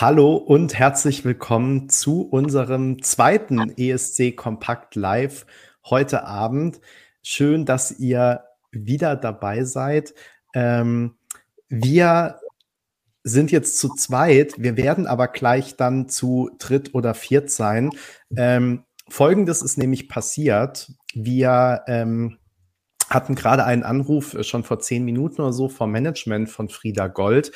Hallo und herzlich willkommen zu unserem zweiten ESC Kompakt Live heute Abend. Schön, dass ihr wieder dabei seid. Ähm, wir sind jetzt zu zweit. Wir werden aber gleich dann zu dritt oder viert sein. Ähm, Folgendes ist nämlich passiert. Wir ähm, hatten gerade einen Anruf äh, schon vor zehn Minuten oder so vom Management von Frieda Gold.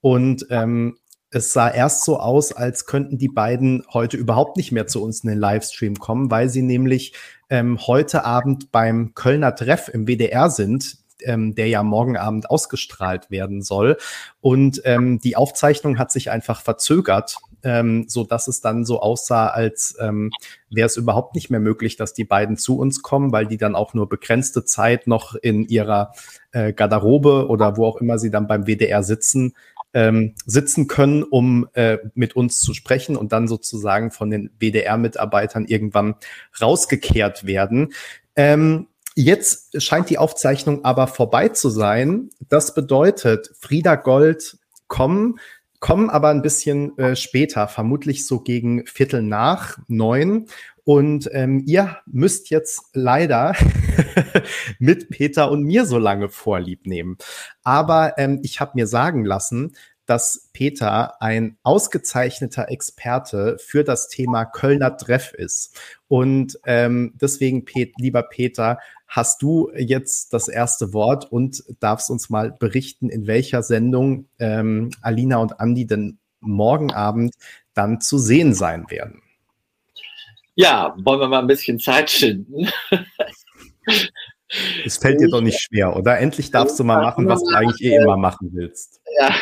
Und ähm, es sah erst so aus, als könnten die beiden heute überhaupt nicht mehr zu uns in den Livestream kommen, weil sie nämlich ähm, heute Abend beim Kölner Treff im WDR sind, ähm, der ja morgen Abend ausgestrahlt werden soll. Und ähm, die Aufzeichnung hat sich einfach verzögert, ähm, so dass es dann so aussah, als ähm, wäre es überhaupt nicht mehr möglich, dass die beiden zu uns kommen, weil die dann auch nur begrenzte Zeit noch in ihrer äh, Garderobe oder wo auch immer sie dann beim WDR sitzen, ähm, sitzen können, um äh, mit uns zu sprechen und dann sozusagen von den WDR-Mitarbeitern irgendwann rausgekehrt werden. Ähm, jetzt scheint die Aufzeichnung aber vorbei zu sein. Das bedeutet, Frieda Gold kommen, kommen aber ein bisschen äh, später, vermutlich so gegen Viertel nach neun. Und ähm, ihr müsst jetzt leider mit Peter und mir so lange Vorlieb nehmen. Aber ähm, ich habe mir sagen lassen, dass Peter ein ausgezeichneter Experte für das Thema Kölner Treff ist. Und ähm, deswegen, Pet, lieber Peter, hast du jetzt das erste Wort und darfst uns mal berichten, in welcher Sendung ähm, Alina und Andi denn morgen Abend dann zu sehen sein werden. Ja, wollen wir mal ein bisschen Zeit schinden. Es fällt dir doch nicht schwer, oder? Endlich darfst du mal machen, was du eigentlich eh immer machen willst. Ja,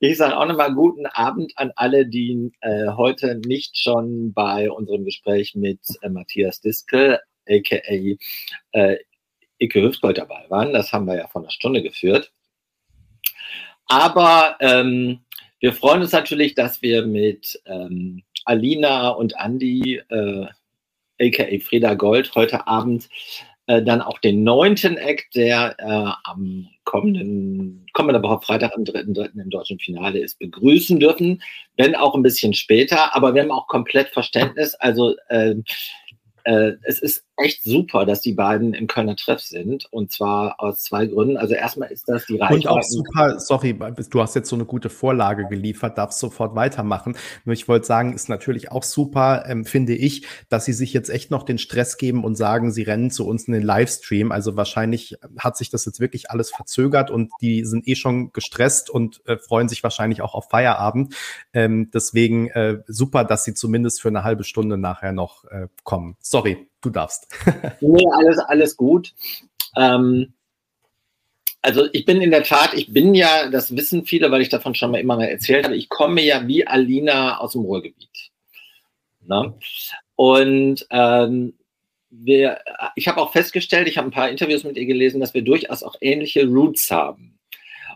ich sage auch nochmal guten Abend an alle, die äh, heute nicht schon bei unserem Gespräch mit äh, Matthias Diskel, aka äh, Icke Hüftgold dabei waren. Das haben wir ja vor einer Stunde geführt. Aber ähm, wir freuen uns natürlich, dass wir mit ähm, Alina und Andi, äh, aka Frieda Gold, heute Abend äh, dann auch den neunten Act, der äh, am kommenden, kommender Woche Freitag am 3.3. im deutschen Finale ist, begrüßen dürfen, wenn auch ein bisschen später, aber wir haben auch komplett Verständnis. Also äh, äh, es ist echt super, dass die beiden im Kölner Treff sind. Und zwar aus zwei Gründen. Also erstmal ist das die Reichweite. Und auch super, sorry, du hast jetzt so eine gute Vorlage geliefert, darfst sofort weitermachen. Nur ich wollte sagen, ist natürlich auch super, ähm, finde ich, dass sie sich jetzt echt noch den Stress geben und sagen, sie rennen zu uns in den Livestream. Also wahrscheinlich hat sich das jetzt wirklich alles verzögert und die sind eh schon gestresst und äh, freuen sich wahrscheinlich auch auf Feierabend. Ähm, deswegen äh, super, dass sie zumindest für eine halbe Stunde nachher noch äh, kommen. Sorry, du darfst. nee, alles, alles gut. Ähm, also ich bin in der Tat, ich bin ja, das wissen viele, weil ich davon schon mal immer mal erzählt habe, ich komme ja wie Alina aus dem Ruhrgebiet. Ne? Und ähm, wir, ich habe auch festgestellt, ich habe ein paar Interviews mit ihr gelesen, dass wir durchaus auch ähnliche Roots haben.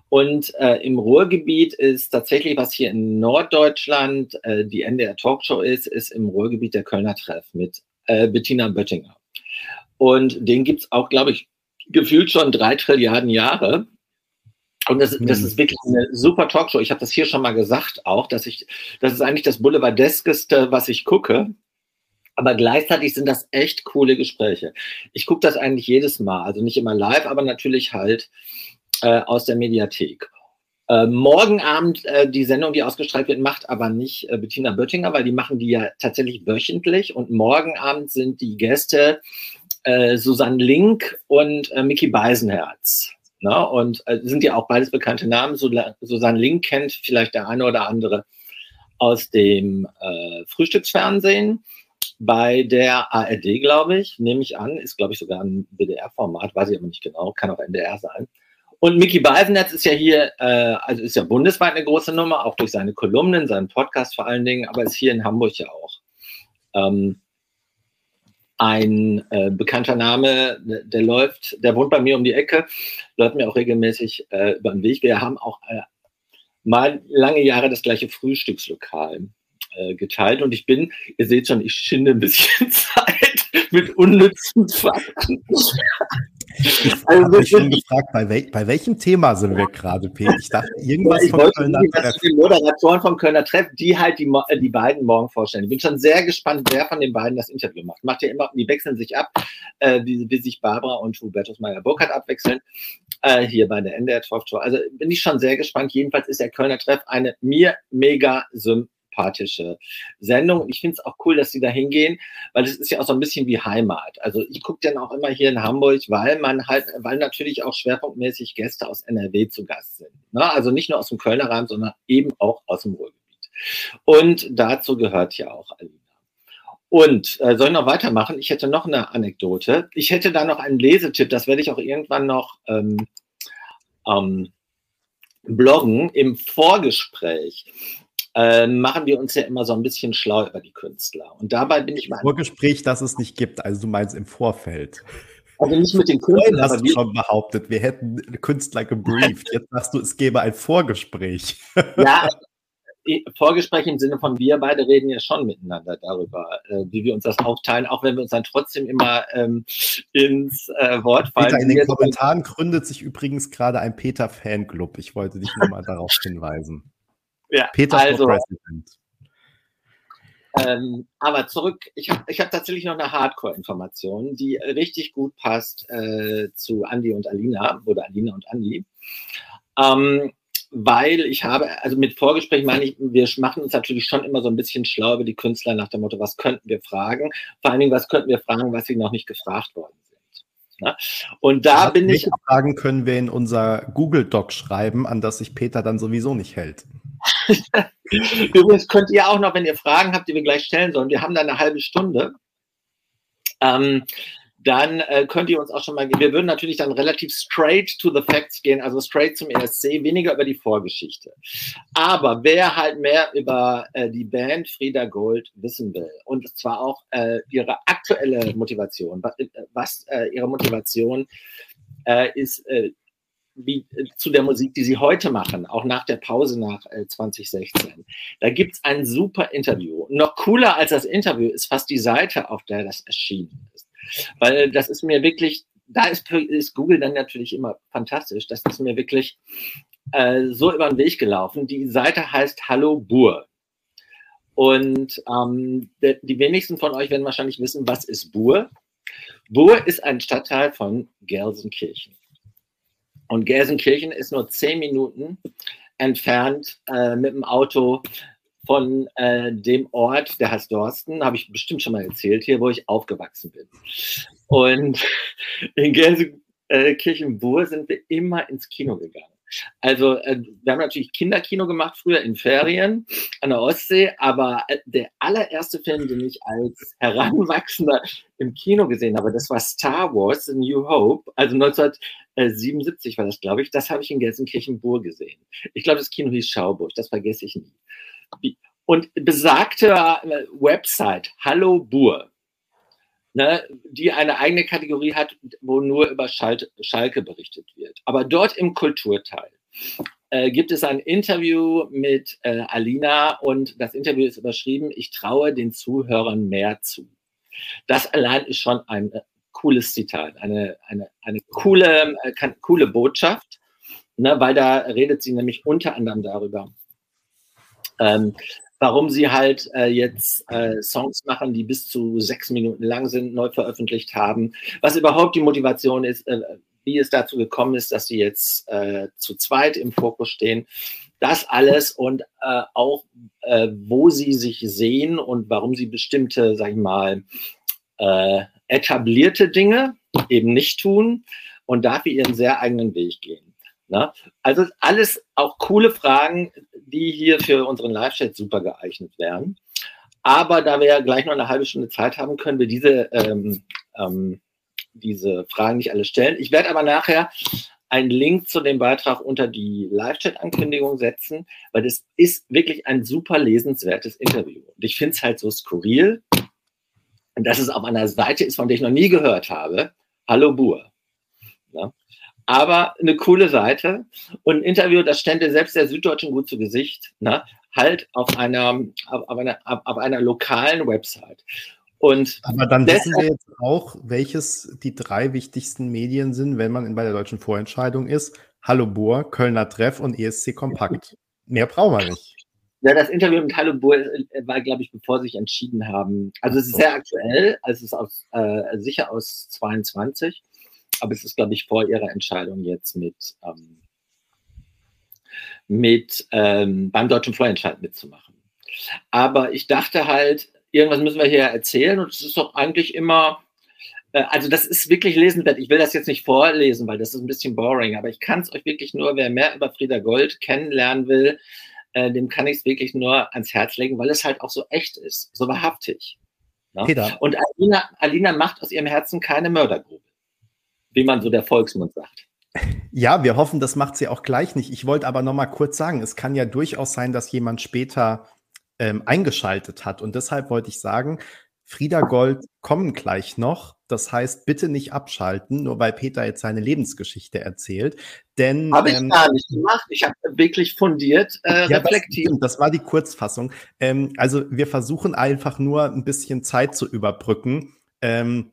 Und äh, im Ruhrgebiet ist tatsächlich, was hier in Norddeutschland äh, die NDR Talkshow ist, ist im Ruhrgebiet der Kölner Treff mit äh, Bettina Böttinger. Und den gibt es auch, glaube ich, gefühlt schon drei Trilliarden Jahre. Und das, das ist wirklich eine super Talkshow. Ich habe das hier schon mal gesagt auch, dass ich, das ist eigentlich das Boulevardeskeste, was ich gucke. Aber gleichzeitig sind das echt coole Gespräche. Ich gucke das eigentlich jedes Mal, also nicht immer live, aber natürlich halt äh, aus der Mediathek. Äh, morgen Abend äh, die Sendung, die ausgestrahlt wird, macht aber nicht äh, Bettina Böttinger, weil die machen die ja tatsächlich wöchentlich. Und morgen Abend sind die Gäste äh, Susanne Link und äh, Mickey Beisenherz. Ne? Und sind ja auch beides bekannte Namen. Susanne Link kennt vielleicht der eine oder andere aus dem Frühstücksfernsehen. Bei der ARD, glaube ich, nehme ich an, ist, glaube ich, sogar ein WDR-Format, weiß ich aber nicht genau, kann auch NDR sein. Und Mickey Beisenherz ist ja hier, äh, also ist ja bundesweit eine große Nummer, auch durch seine Kolumnen, seinen Podcast vor allen Dingen, aber ist hier in Hamburg ja auch. Ähm, ein äh, bekannter Name, der läuft, der wohnt bei mir um die Ecke, läuft mir auch regelmäßig äh, über den Weg. Wir haben auch äh, mal lange Jahre das gleiche Frühstückslokal äh, geteilt und ich bin, ihr seht schon, ich schinde ein bisschen Zeit mit unnützen Fakten. Ich also, habe mich schon gefragt, bei, wel bei, welchem Thema sind wir gerade, Peter? Ich dachte, irgendwas ich vom Kölner Treff. Die Moderatoren vom Kölner Treff, die halt die, die beiden morgen vorstellen. Ich bin schon sehr gespannt, wer von den beiden das Interview macht. Macht ja immer, die wechseln sich ab, äh, wie, wie, sich Barbara und Hubertus Meyer-Burkhardt abwechseln, äh, hier bei der NDR Talk Show. Also bin ich schon sehr gespannt. Jedenfalls ist der Kölner Treff eine mir mega sympathische sympathische Sendung. Ich finde es auch cool, dass sie da hingehen, weil es ist ja auch so ein bisschen wie Heimat. Also ich gucke dann auch immer hier in Hamburg, weil man halt, weil natürlich auch schwerpunktmäßig Gäste aus NRW zu Gast sind. Ne? Also nicht nur aus dem Kölner Raum, sondern eben auch aus dem Ruhrgebiet. Und dazu gehört ja auch Alina. Und äh, soll ich noch weitermachen? Ich hätte noch eine Anekdote. Ich hätte da noch einen Lesetipp, das werde ich auch irgendwann noch ähm, ähm, bloggen im Vorgespräch äh, machen wir uns ja immer so ein bisschen schlau über die Künstler. Und dabei bin ich mal. Vorgespräch, das es nicht gibt. Also du meinst im Vorfeld. Also nicht mit den Künstlern. Du hast du schon behauptet, wir hätten Künstler gebrieft. Jetzt sagst du, es gäbe ein Vorgespräch. Ja, Vorgespräch im Sinne von wir beide reden ja schon miteinander darüber, äh, wie wir uns das aufteilen, auch wenn wir uns dann trotzdem immer ähm, ins äh, Wort fallen. Peter, in den Kommentaren gründet sich übrigens gerade ein Peter-Fanclub. Ich wollte dich nur mal darauf hinweisen. Ja, Peter also, ähm, aber zurück, ich habe ich hab tatsächlich noch eine Hardcore-Information, die richtig gut passt äh, zu Andy und Alina oder Alina und Andy. Ähm, weil ich habe, also mit Vorgespräch meine ich, wir machen uns natürlich schon immer so ein bisschen schlau über die Künstler nach dem Motto, was könnten wir fragen? Vor allen Dingen, was könnten wir fragen, was sie noch nicht gefragt worden sind. Ne? Und da bin ich. Fragen können wir in unser Google Doc schreiben, an das sich Peter dann sowieso nicht hält. Übrigens könnt ihr auch noch, wenn ihr Fragen habt, die wir gleich stellen sollen, wir haben da eine halbe Stunde, ähm, dann äh, könnt ihr uns auch schon mal, wir würden natürlich dann relativ straight to the facts gehen, also straight zum ESC, weniger über die Vorgeschichte. Aber wer halt mehr über äh, die Band Frieda Gold wissen will, und zwar auch äh, ihre aktuelle Motivation, was, äh, was äh, ihre Motivation äh, ist, wie, äh, zu der Musik, die sie heute machen, auch nach der Pause nach äh, 2016. Da gibt es ein super Interview. Noch cooler als das Interview ist fast die Seite, auf der das erschienen ist. Weil das ist mir wirklich, da ist, ist Google dann natürlich immer fantastisch. Das ist mir wirklich äh, so über den Weg gelaufen. Die Seite heißt Hallo Bur. Und ähm, de, die wenigsten von euch werden wahrscheinlich wissen, was ist Bur. Bur ist ein Stadtteil von Gelsenkirchen. Und Gelsenkirchen ist nur zehn Minuten entfernt äh, mit dem Auto von äh, dem Ort, der heißt Dorsten, habe ich bestimmt schon mal erzählt hier, wo ich aufgewachsen bin. Und in Gelsenkirchen-Bur sind wir immer ins Kino gegangen. Also äh, wir haben natürlich Kinderkino gemacht früher in Ferien an der Ostsee, aber äh, der allererste Film, den ich als Heranwachsender im Kino gesehen habe, das war Star Wars A New Hope, also 1977 war das, glaube ich, das habe ich in Gelsenkirchen-Bur gesehen. Ich glaube, das Kino hieß Schauburg, das vergesse ich nie. Und besagte äh, Website Hallo Bur, ne, die eine eigene Kategorie hat, wo nur über Schal Schalke berichtet wird. Aber dort im Kulturteil äh, gibt es ein Interview mit äh, Alina und das Interview ist überschrieben, ich traue den Zuhörern mehr zu. Das allein ist schon ein äh, cooles Zitat, eine, eine, eine coole, äh, kann, coole Botschaft, ne, weil da redet sie nämlich unter anderem darüber, ähm, warum sie halt äh, jetzt äh, Songs machen, die bis zu sechs Minuten lang sind, neu veröffentlicht haben, was überhaupt die Motivation ist, äh, wie es dazu gekommen ist, dass sie jetzt äh, zu zweit im Fokus stehen. Das alles und äh, auch, äh, wo sie sich sehen und warum sie bestimmte, sag ich mal, etablierte Dinge eben nicht tun und dafür ihren sehr eigenen Weg gehen. Ne? Also alles auch coole Fragen, die hier für unseren Live-Chat super geeignet wären. Aber da wir ja gleich noch eine halbe Stunde Zeit haben, können wir diese, ähm, ähm, diese Fragen nicht alle stellen. Ich werde aber nachher einen Link zu dem Beitrag unter die Live-Chat-Ankündigung setzen, weil das ist wirklich ein super lesenswertes Interview. Und ich finde es halt so skurril, dass es auf einer Seite ist, von der ich noch nie gehört habe. Hallo Bur. Ja? Aber eine coole Seite und ein Interview, das stände selbst der Süddeutschen gut zu Gesicht, ne? halt auf einer, auf, einer, auf einer lokalen Website. Und Aber dann wissen wir jetzt auch, welches die drei wichtigsten Medien sind, wenn man bei der deutschen Vorentscheidung ist. Hallo Bohr, Kölner Treff und ESC Kompakt. Mehr brauchen wir nicht. Ja, das Interview mit Hallo Bohr äh, war, glaube ich, bevor sie sich entschieden haben. Also es ist sehr aktuell, also es ist aus, äh, sicher aus 22, aber es ist, glaube ich, vor ihrer Entscheidung jetzt mit, ähm, mit ähm, beim deutschen Vorentscheid mitzumachen. Aber ich dachte halt, irgendwas müssen wir hier erzählen und es ist doch eigentlich immer, äh, also das ist wirklich lesenswert. Ich will das jetzt nicht vorlesen, weil das ist ein bisschen boring, aber ich kann es euch wirklich nur, wer mehr über Frieda Gold kennenlernen will, äh, dem kann ich es wirklich nur ans Herz legen, weil es halt auch so echt ist, so wahrhaftig. Ne? Und Alina, Alina macht aus ihrem Herzen keine Mördergrube, wie man so der Volksmund sagt. Ja, wir hoffen, das macht sie auch gleich nicht. Ich wollte aber noch mal kurz sagen, es kann ja durchaus sein, dass jemand später ähm, eingeschaltet hat. Und deshalb wollte ich sagen, Frieda Gold kommen gleich noch. Das heißt, bitte nicht abschalten, nur weil Peter jetzt seine Lebensgeschichte erzählt. Denn habe ich ähm, gar nicht gemacht. Ich habe wirklich fundiert äh, ja, reflektiert. Das, das, war die Kurzfassung. Ähm, also wir versuchen einfach nur ein bisschen Zeit zu überbrücken. Ähm,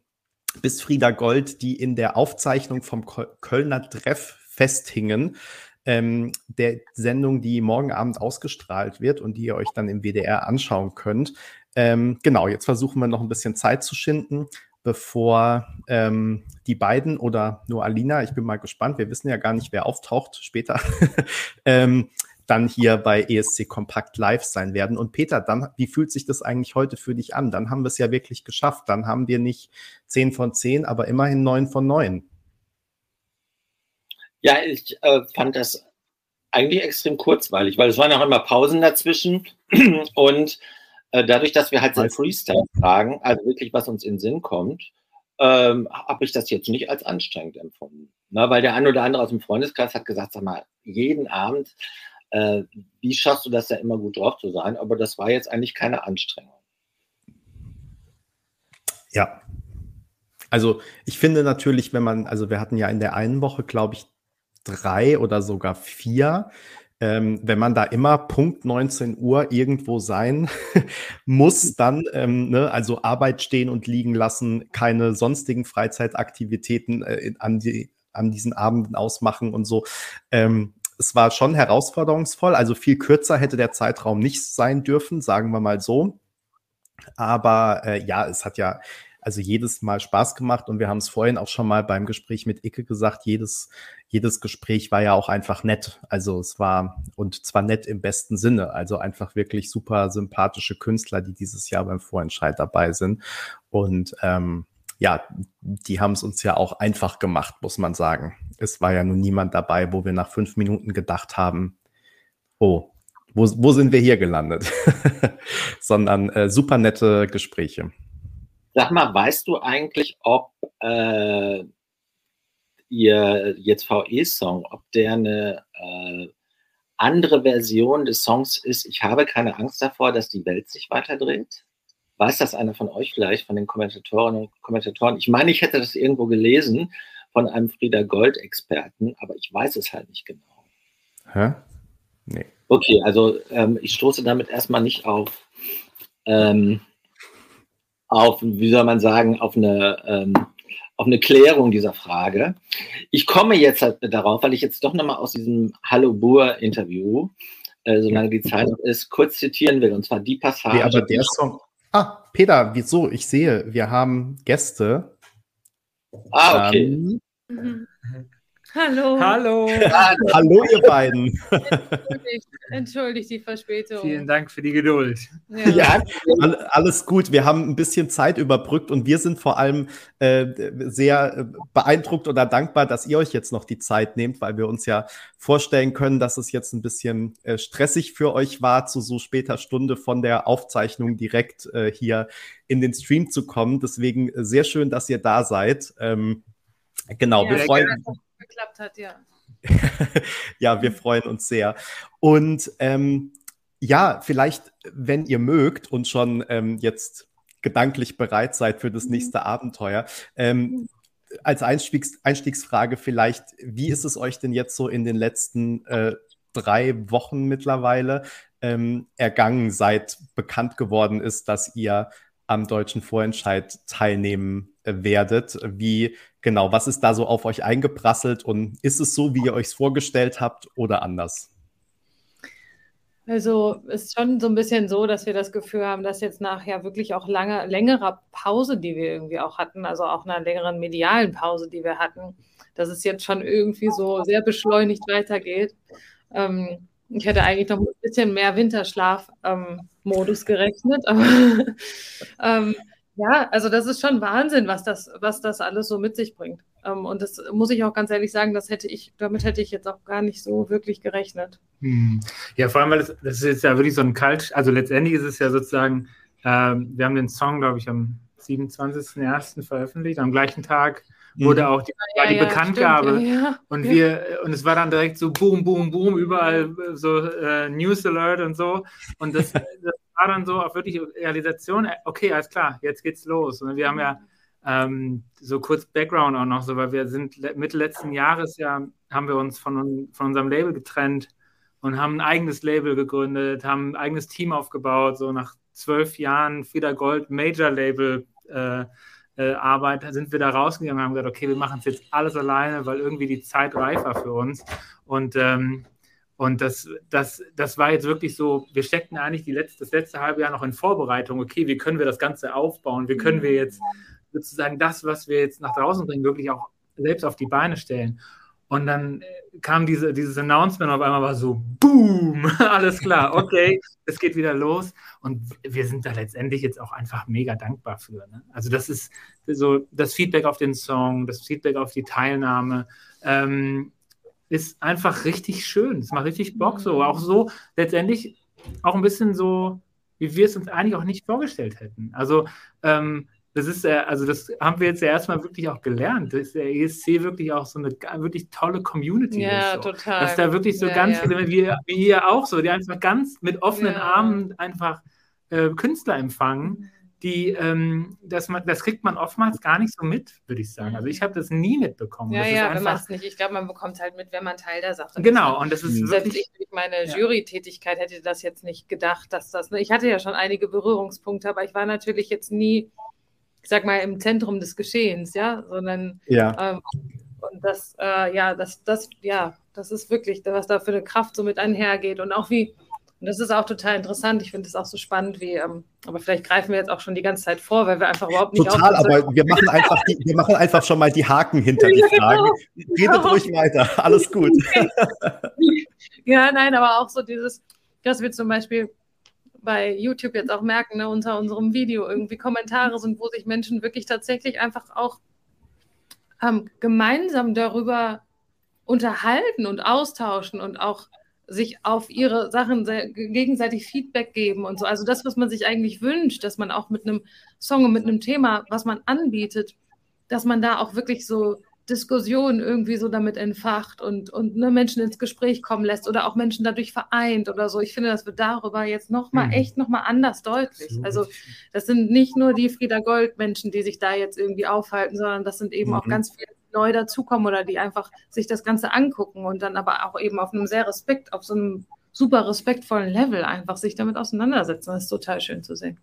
bis Frieda Gold, die in der Aufzeichnung vom Kölner Treff festhingen, ähm, der Sendung, die morgen Abend ausgestrahlt wird und die ihr euch dann im WDR anschauen könnt. Ähm, genau, jetzt versuchen wir noch ein bisschen Zeit zu schinden, bevor ähm, die beiden oder nur Alina, ich bin mal gespannt, wir wissen ja gar nicht, wer auftaucht später, ähm, dann hier bei ESC Kompakt live sein werden. Und Peter, dann, wie fühlt sich das eigentlich heute für dich an? Dann haben wir es ja wirklich geschafft. Dann haben wir nicht 10 von 10, aber immerhin 9 von 9. Ja, ich äh, fand das eigentlich extrem kurzweilig, weil es waren auch immer Pausen dazwischen und äh, dadurch, dass wir halt sehr Freestyle fragen, also wirklich was uns in den Sinn kommt, ähm, habe ich das jetzt nicht als anstrengend empfunden. Na, weil der ein oder andere aus dem Freundeskreis hat gesagt, sag mal, jeden Abend, äh, wie schaffst du das da immer gut drauf zu sein? Aber das war jetzt eigentlich keine Anstrengung. Ja. Also ich finde natürlich, wenn man, also wir hatten ja in der einen Woche, glaube ich, drei oder sogar vier. Ähm, wenn man da immer Punkt 19 Uhr irgendwo sein muss, dann ähm, ne, also Arbeit stehen und liegen lassen, keine sonstigen Freizeitaktivitäten äh, an, die, an diesen Abenden ausmachen und so. Ähm, es war schon herausforderungsvoll. Also viel kürzer hätte der Zeitraum nicht sein dürfen, sagen wir mal so. Aber äh, ja, es hat ja also jedes Mal Spaß gemacht und wir haben es vorhin auch schon mal beim Gespräch mit Icke gesagt, jedes, jedes Gespräch war ja auch einfach nett. Also es war, und zwar nett im besten Sinne, also einfach wirklich super sympathische Künstler, die dieses Jahr beim Vorentscheid dabei sind. Und ähm, ja, die haben es uns ja auch einfach gemacht, muss man sagen. Es war ja nun niemand dabei, wo wir nach fünf Minuten gedacht haben, oh, wo, wo sind wir hier gelandet? Sondern äh, super nette Gespräche. Sag mal, weißt du eigentlich, ob äh, ihr jetzt VE-Song, ob der eine äh, andere Version des Songs ist? Ich habe keine Angst davor, dass die Welt sich weiterdreht. Weiß das einer von euch vielleicht, von den Kommentatorinnen und Kommentatoren? Ich meine, ich hätte das irgendwo gelesen von einem Frieda Gold-Experten, aber ich weiß es halt nicht genau. Hä? Nee. Okay, also ähm, ich stoße damit erstmal nicht auf ähm, auf, wie soll man sagen, auf eine, ähm, auf eine Klärung dieser Frage. Ich komme jetzt halt darauf, weil ich jetzt doch nochmal aus diesem Hallo Boer-Interview, äh, solange die Zeit noch ist, kurz zitieren will, und zwar die Passage. Nee, aber der Song. Ah, Peter, wieso? Ich sehe, wir haben Gäste. Ah, okay. Ähm, mhm. Hallo. Hallo. Hallo, ihr beiden. Entschuldigt, entschuldigt, die Verspätung. Vielen Dank für die Geduld. Ja. ja. alles gut. Wir haben ein bisschen Zeit überbrückt und wir sind vor allem äh, sehr äh, beeindruckt oder dankbar, dass ihr euch jetzt noch die Zeit nehmt, weil wir uns ja vorstellen können, dass es jetzt ein bisschen äh, stressig für euch war, zu so später Stunde von der Aufzeichnung direkt äh, hier in den Stream zu kommen. Deswegen äh, sehr schön, dass ihr da seid. Ähm, genau, ja, wir freuen uns geklappt hat, ja. ja, wir freuen uns sehr. Und ähm, ja, vielleicht, wenn ihr mögt und schon ähm, jetzt gedanklich bereit seid für das mhm. nächste Abenteuer, ähm, mhm. als Einstiegs Einstiegsfrage vielleicht, wie ist es euch denn jetzt so in den letzten äh, drei Wochen mittlerweile ähm, ergangen, seit bekannt geworden ist, dass ihr am deutschen Vorentscheid teilnehmen äh, werdet. Wie genau, was ist da so auf euch eingeprasselt und ist es so, wie ihr euch vorgestellt habt oder anders? Also ist schon so ein bisschen so, dass wir das Gefühl haben, dass jetzt nachher wirklich auch lange, längerer Pause, die wir irgendwie auch hatten, also auch einer längeren medialen Pause, die wir hatten, dass es jetzt schon irgendwie so sehr beschleunigt weitergeht. Ähm, ich hätte eigentlich noch ein bisschen mehr Winterschlaf-Modus ähm, gerechnet, aber ähm, ja, also das ist schon Wahnsinn, was das, was das alles so mit sich bringt. Ähm, und das muss ich auch ganz ehrlich sagen, das hätte ich, damit hätte ich jetzt auch gar nicht so wirklich gerechnet. Hm. Ja, vor allem, weil das, das ist jetzt ja wirklich so ein Kalt, also letztendlich ist es ja sozusagen, ähm, wir haben den Song, glaube ich, am 27.01. veröffentlicht, am gleichen Tag wurde mhm. auch die, war die ja, Bekanntgabe. Stimmt, ja, und wir, und es war dann direkt so boom, boom, boom, überall so äh, News Alert und so. Und das, das war dann so auf wirklich Realisation, äh, okay, alles klar, jetzt geht's los. Und wir haben ja ähm, so kurz Background auch noch so, weil wir sind Mitte letzten Jahres ja, haben wir uns von, von unserem Label getrennt und haben ein eigenes Label gegründet, haben ein eigenes Team aufgebaut, so nach zwölf Jahren Frieda Gold Major Label äh, äh, Arbeit sind wir da rausgegangen und haben gesagt, okay, wir machen es jetzt alles alleine, weil irgendwie die Zeit reif war für uns. Und, ähm, und das, das, das war jetzt wirklich so, wir steckten eigentlich die letzte, das letzte halbe Jahr noch in Vorbereitung. Okay, wie können wir das Ganze aufbauen? Wie können wir jetzt sozusagen das, was wir jetzt nach draußen bringen, wirklich auch selbst auf die Beine stellen? Und dann kam diese, dieses Announcement auf einmal war so, boom, alles klar, okay, es geht wieder los. Und wir sind da letztendlich jetzt auch einfach mega dankbar für. Ne? Also das ist so das Feedback auf den Song, das Feedback auf die Teilnahme. Ähm, ist einfach richtig schön. Es macht richtig Bock so. Auch so letztendlich auch ein bisschen so, wie wir es uns eigentlich auch nicht vorgestellt hätten. Also ähm, das ist ja, also das haben wir jetzt ja erstmal wirklich auch gelernt, dass der ESC wirklich auch so eine wirklich tolle Community ja, ist. So. total. Dass da wirklich so ja, ganz, ja. Wie, wie ihr auch so, die einfach ganz mit offenen. Armen einfach äh, Künstler empfangen, die, ähm, das, man, das kriegt man oftmals gar nicht so mit, würde ich sagen. Also ich habe das nie mitbekommen. Ja, das ja, wenn man es nicht, ich glaube, man bekommt es halt mit, wenn man Teil der Sache ist. Genau, und das ist Selbst wirklich... ich durch meine Jury-Tätigkeit hätte das jetzt nicht gedacht, dass das, ne, ich hatte ja schon einige Berührungspunkte, aber ich war natürlich jetzt nie ich sag mal, im Zentrum des Geschehens, ja, sondern ja. Ähm, und das, äh, ja, das, das, ja, das ist wirklich, was da für eine Kraft so mit einhergeht und auch wie, und das ist auch total interessant. Ich finde es auch so spannend, wie, ähm, aber vielleicht greifen wir jetzt auch schon die ganze Zeit vor, weil wir einfach überhaupt nicht Total, aber wir machen einfach, die, wir machen einfach schon mal die Haken hinter die Fragen. Genau. Redet ruhig weiter, alles gut. ja, nein, aber auch so dieses, dass wir zum Beispiel bei YouTube jetzt auch merken, ne, unter unserem Video irgendwie Kommentare sind, wo sich Menschen wirklich tatsächlich einfach auch ähm, gemeinsam darüber unterhalten und austauschen und auch sich auf ihre Sachen gegenseitig Feedback geben und so. Also das, was man sich eigentlich wünscht, dass man auch mit einem Song und mit einem Thema, was man anbietet, dass man da auch wirklich so Diskussion irgendwie so damit entfacht und, und ne, Menschen ins Gespräch kommen lässt oder auch Menschen dadurch vereint oder so. Ich finde, das wird darüber jetzt nochmal mhm. echt nochmal anders deutlich. So also das sind nicht nur die Frieda Gold-Menschen, die sich da jetzt irgendwie aufhalten, sondern das sind eben mhm. auch ganz viele neu dazukommen oder die einfach sich das Ganze angucken und dann aber auch eben auf einem sehr Respekt, auf so einem super respektvollen Level einfach sich damit auseinandersetzen. Das ist total schön zu sehen.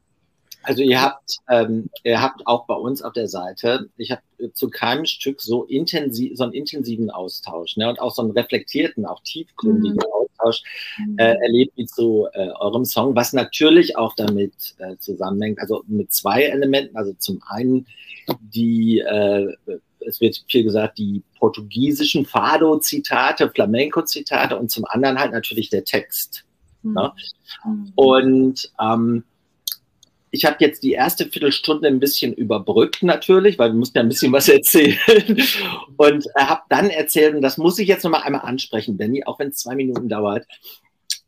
Also ihr habt, ähm, ihr habt auch bei uns auf der Seite, ich habe zu keinem Stück so intensiv, so einen intensiven Austausch, ne, und auch so einen reflektierten, auch tiefgründigen mhm. Austausch äh, mhm. erlebt wie zu äh, eurem Song, was natürlich auch damit äh, zusammenhängt, also mit zwei Elementen, also zum einen die, äh, es wird viel gesagt, die portugiesischen Fado-Zitate, Flamenco-Zitate und zum anderen halt natürlich der Text. Mhm. Ne? Mhm. Und ähm, ich habe jetzt die erste Viertelstunde ein bisschen überbrückt natürlich, weil wir mussten ja ein bisschen was erzählen. Und habe dann erzählt, und das muss ich jetzt nochmal einmal ansprechen, Benny, auch wenn es zwei Minuten dauert.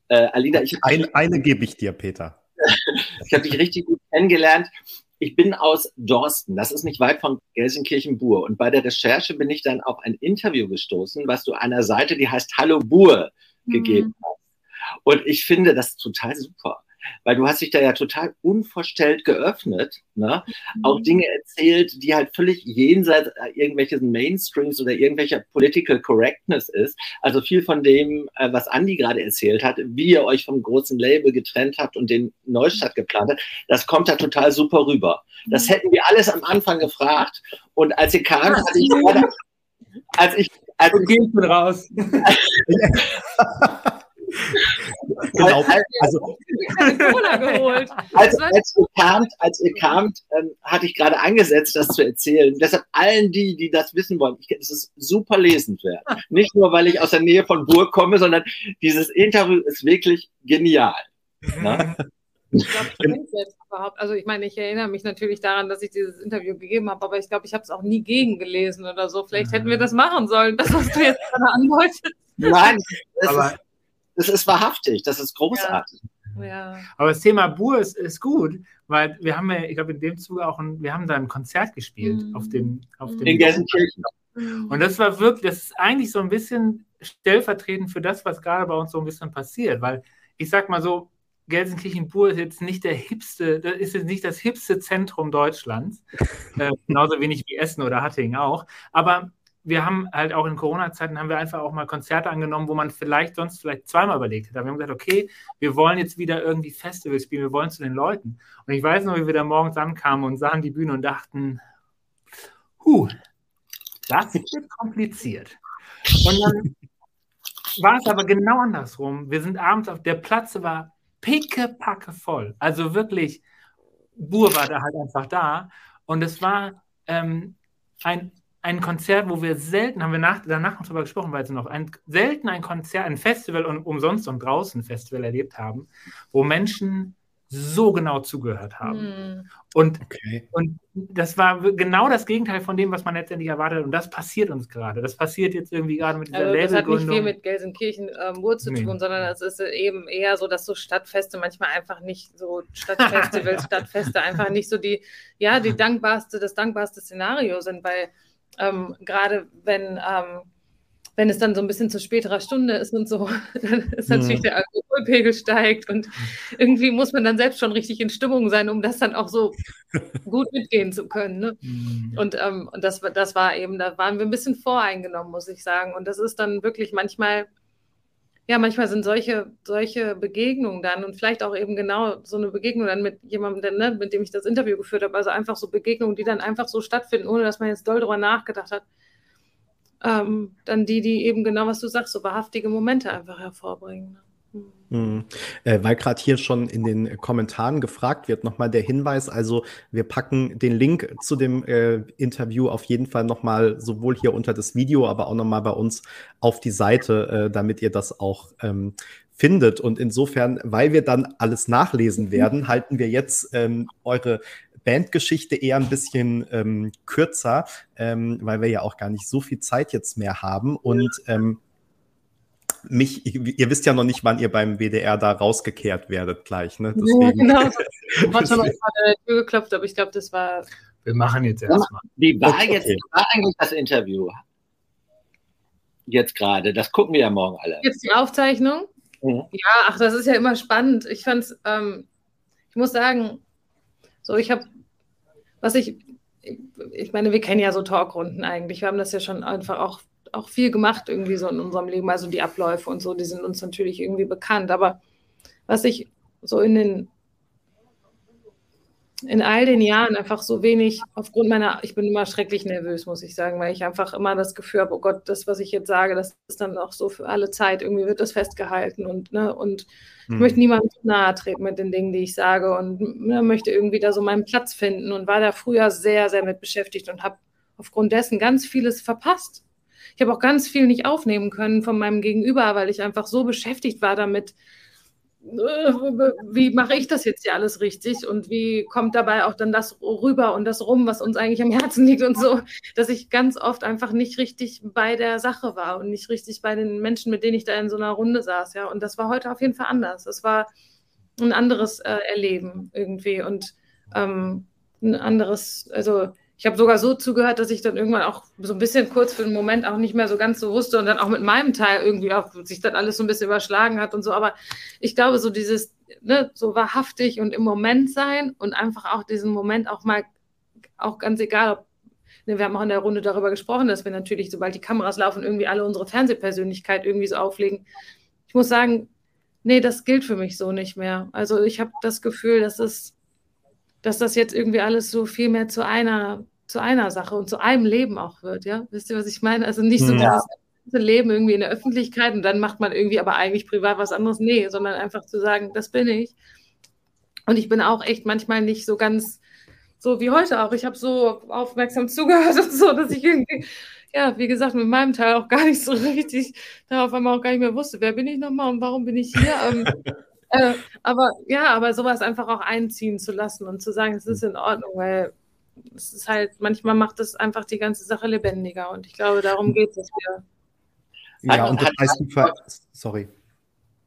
Äh, Alida, ich ein, eine gebe ich dir, Peter. ich habe dich richtig gut kennengelernt. Ich bin aus Dorsten, das ist nicht weit von Gelsenkirchen-Bur. Und bei der Recherche bin ich dann auf ein Interview gestoßen, was du einer Seite, die heißt Hallo Bur, gegeben mhm. hast. Und ich finde das total super weil du hast dich da ja total unverstellt geöffnet, ne? Mhm. auch Dinge erzählt, die halt völlig jenseits irgendwelches Mainstreams oder irgendwelcher Political Correctness ist. Also viel von dem, äh, was Andi gerade erzählt hat, wie ihr euch vom großen Label getrennt habt und den Neustart geplant habt, das kommt da total super rüber. Das mhm. hätten wir alles am Anfang gefragt und als ihr kam, hatte ich gerade, als ich als und ich, raus. genau. Also, geholt. Als, als, ihr kamt, als ihr kamt ähm, hatte ich gerade angesetzt, das zu erzählen. Deshalb allen die, die das wissen wollen, es ist super lesenswert. Nicht nur, weil ich aus der Nähe von Burg komme, sondern dieses Interview ist wirklich genial. Ne? Ich glaube, ich selbst überhaupt. Also ich meine, ich erinnere mich natürlich daran, dass ich dieses Interview gegeben habe, aber ich glaube, ich habe es auch nie gegengelesen oder so. Vielleicht hätten wir das machen sollen, das, was du jetzt gerade andeutest. Nein, das, aber, das ist wahrhaftig, das ist großartig. Ja. ja. Aber das Thema Bur ist, ist gut, weil wir haben ja, ich glaube, in dem Zuge auch ein, wir haben da ein Konzert gespielt mhm. auf dem, auf dem In Gelsenkirchen. Mhm. Und das war wirklich, das ist eigentlich so ein bisschen stellvertretend für das, was gerade bei uns so ein bisschen passiert, weil ich sag mal so, Gelsenkirchen-Pur ist jetzt nicht der hipste, das ist jetzt nicht das hipste Zentrum Deutschlands, äh, genauso wenig wie Essen oder Hattingen auch. Aber wir haben halt auch in Corona-Zeiten haben wir einfach auch mal Konzerte angenommen, wo man vielleicht sonst vielleicht zweimal überlegt hätte. Wir haben gesagt, okay, wir wollen jetzt wieder irgendwie Festivals spielen, wir wollen zu den Leuten. Und ich weiß noch, wie wir da morgens ankamen und sahen die Bühne und dachten, huh, das wird kompliziert. Und dann war es aber genau andersrum. Wir sind abends auf der Platz war pickepacke voll. Also wirklich, Bur war da halt einfach da. Und es war ähm, ein, ein Konzert, wo wir selten, haben wir nach, danach noch darüber gesprochen, weil sie noch ein, selten ein Konzert, ein Festival und umsonst und draußen Festival erlebt haben, wo Menschen so genau zugehört haben. Mhm. Und, okay. und das war genau das Gegenteil von dem, was man letztendlich erwartet. Und das passiert uns gerade. Das passiert jetzt irgendwie gerade mit dieser also Das hat nicht viel mit Gelsenkirchen ähm, Mur zu nee. tun, sondern es ist eben eher so, dass so Stadtfeste manchmal einfach nicht so Stadtfestivals, Stadtfeste einfach nicht so die, ja, die dankbarste, das dankbarste Szenario sind, weil ähm, gerade wenn ähm, wenn es dann so ein bisschen zu späterer Stunde ist und so, dann ist natürlich ja. der Alkoholpegel steigt und irgendwie muss man dann selbst schon richtig in Stimmung sein, um das dann auch so gut mitgehen zu können. Ne? Mhm. Und, ähm, und das, das war eben, da waren wir ein bisschen voreingenommen, muss ich sagen. Und das ist dann wirklich manchmal, ja, manchmal sind solche, solche Begegnungen dann und vielleicht auch eben genau so eine Begegnung dann mit jemandem, ne, mit dem ich das Interview geführt habe, also einfach so Begegnungen, die dann einfach so stattfinden, ohne dass man jetzt doll drüber nachgedacht hat ähm, dann die, die eben genau, was du sagst, so wahrhaftige Momente einfach hervorbringen. Mhm. Äh, weil gerade hier schon in den Kommentaren gefragt wird, nochmal der Hinweis, also wir packen den Link zu dem äh, Interview auf jeden Fall nochmal sowohl hier unter das Video, aber auch nochmal bei uns auf die Seite, äh, damit ihr das auch ähm, findet. Und insofern, weil wir dann alles nachlesen mhm. werden, halten wir jetzt ähm, eure Bandgeschichte eher ein bisschen ähm, kürzer, ähm, weil wir ja auch gar nicht so viel Zeit jetzt mehr haben. Und ähm, mich, ihr wisst ja noch nicht, wann ihr beim WDR da rausgekehrt werdet gleich, ne? Deswegen. Ja, genau. Ich habe schon mal an der Tür geklopft, aber ich glaube, das war. Wir machen jetzt erstmal. Wie war okay. jetzt war eigentlich das Interview? Jetzt gerade. Das gucken wir ja morgen alle. Jetzt die Aufzeichnung? Mhm. Ja, ach, das ist ja immer spannend. Ich fand's, ähm, ich muss sagen, so, ich habe was ich, ich meine, wir kennen ja so Talkrunden eigentlich. Wir haben das ja schon einfach auch, auch viel gemacht irgendwie so in unserem Leben. Also die Abläufe und so, die sind uns natürlich irgendwie bekannt. Aber was ich so in den in all den Jahren einfach so wenig, aufgrund meiner, ich bin immer schrecklich nervös, muss ich sagen, weil ich einfach immer das Gefühl habe, oh Gott, das, was ich jetzt sage, das ist dann auch so für alle Zeit, irgendwie wird das festgehalten und, ne, und hm. ich möchte niemandem nahe treten mit den Dingen, die ich sage und ne, möchte irgendwie da so meinen Platz finden und war da früher sehr, sehr mit beschäftigt und habe aufgrund dessen ganz vieles verpasst. Ich habe auch ganz viel nicht aufnehmen können von meinem Gegenüber, weil ich einfach so beschäftigt war damit, wie mache ich das jetzt hier alles richtig und wie kommt dabei auch dann das rüber und das rum, was uns eigentlich am Herzen liegt und so, dass ich ganz oft einfach nicht richtig bei der Sache war und nicht richtig bei den Menschen, mit denen ich da in so einer Runde saß, ja. Und das war heute auf jeden Fall anders. Es war ein anderes äh, Erleben irgendwie und ähm, ein anderes, also ich habe sogar so zugehört, dass ich dann irgendwann auch so ein bisschen kurz für einen Moment auch nicht mehr so ganz so wusste und dann auch mit meinem Teil irgendwie auch sich dann alles so ein bisschen überschlagen hat und so. Aber ich glaube, so dieses, ne, so wahrhaftig und im Moment sein und einfach auch diesen Moment auch mal, auch ganz egal, ob ne, wir haben auch in der Runde darüber gesprochen, dass wir natürlich, sobald die Kameras laufen, irgendwie alle unsere Fernsehpersönlichkeit irgendwie so auflegen. Ich muss sagen, nee, das gilt für mich so nicht mehr. Also ich habe das Gefühl, dass es, dass das jetzt irgendwie alles so viel mehr zu einer, zu einer Sache und zu einem Leben auch wird, ja. Wisst ihr, was ich meine? Also nicht so ja. dieses Leben irgendwie in der Öffentlichkeit und dann macht man irgendwie aber eigentlich privat was anderes. Nee, sondern einfach zu sagen, das bin ich. Und ich bin auch echt manchmal nicht so ganz so wie heute auch. Ich habe so aufmerksam zugehört und so, dass ich irgendwie, ja, wie gesagt, mit meinem Teil auch gar nicht so richtig darauf einmal auch gar nicht mehr wusste, wer bin ich nochmal und warum bin ich hier. ähm, äh, aber ja, aber sowas einfach auch einziehen zu lassen und zu sagen, es ist in Ordnung, weil es ist halt, manchmal macht es einfach die ganze Sache lebendiger und ich glaube, darum geht es, wir ja, hat, und das heißt, hat, sorry.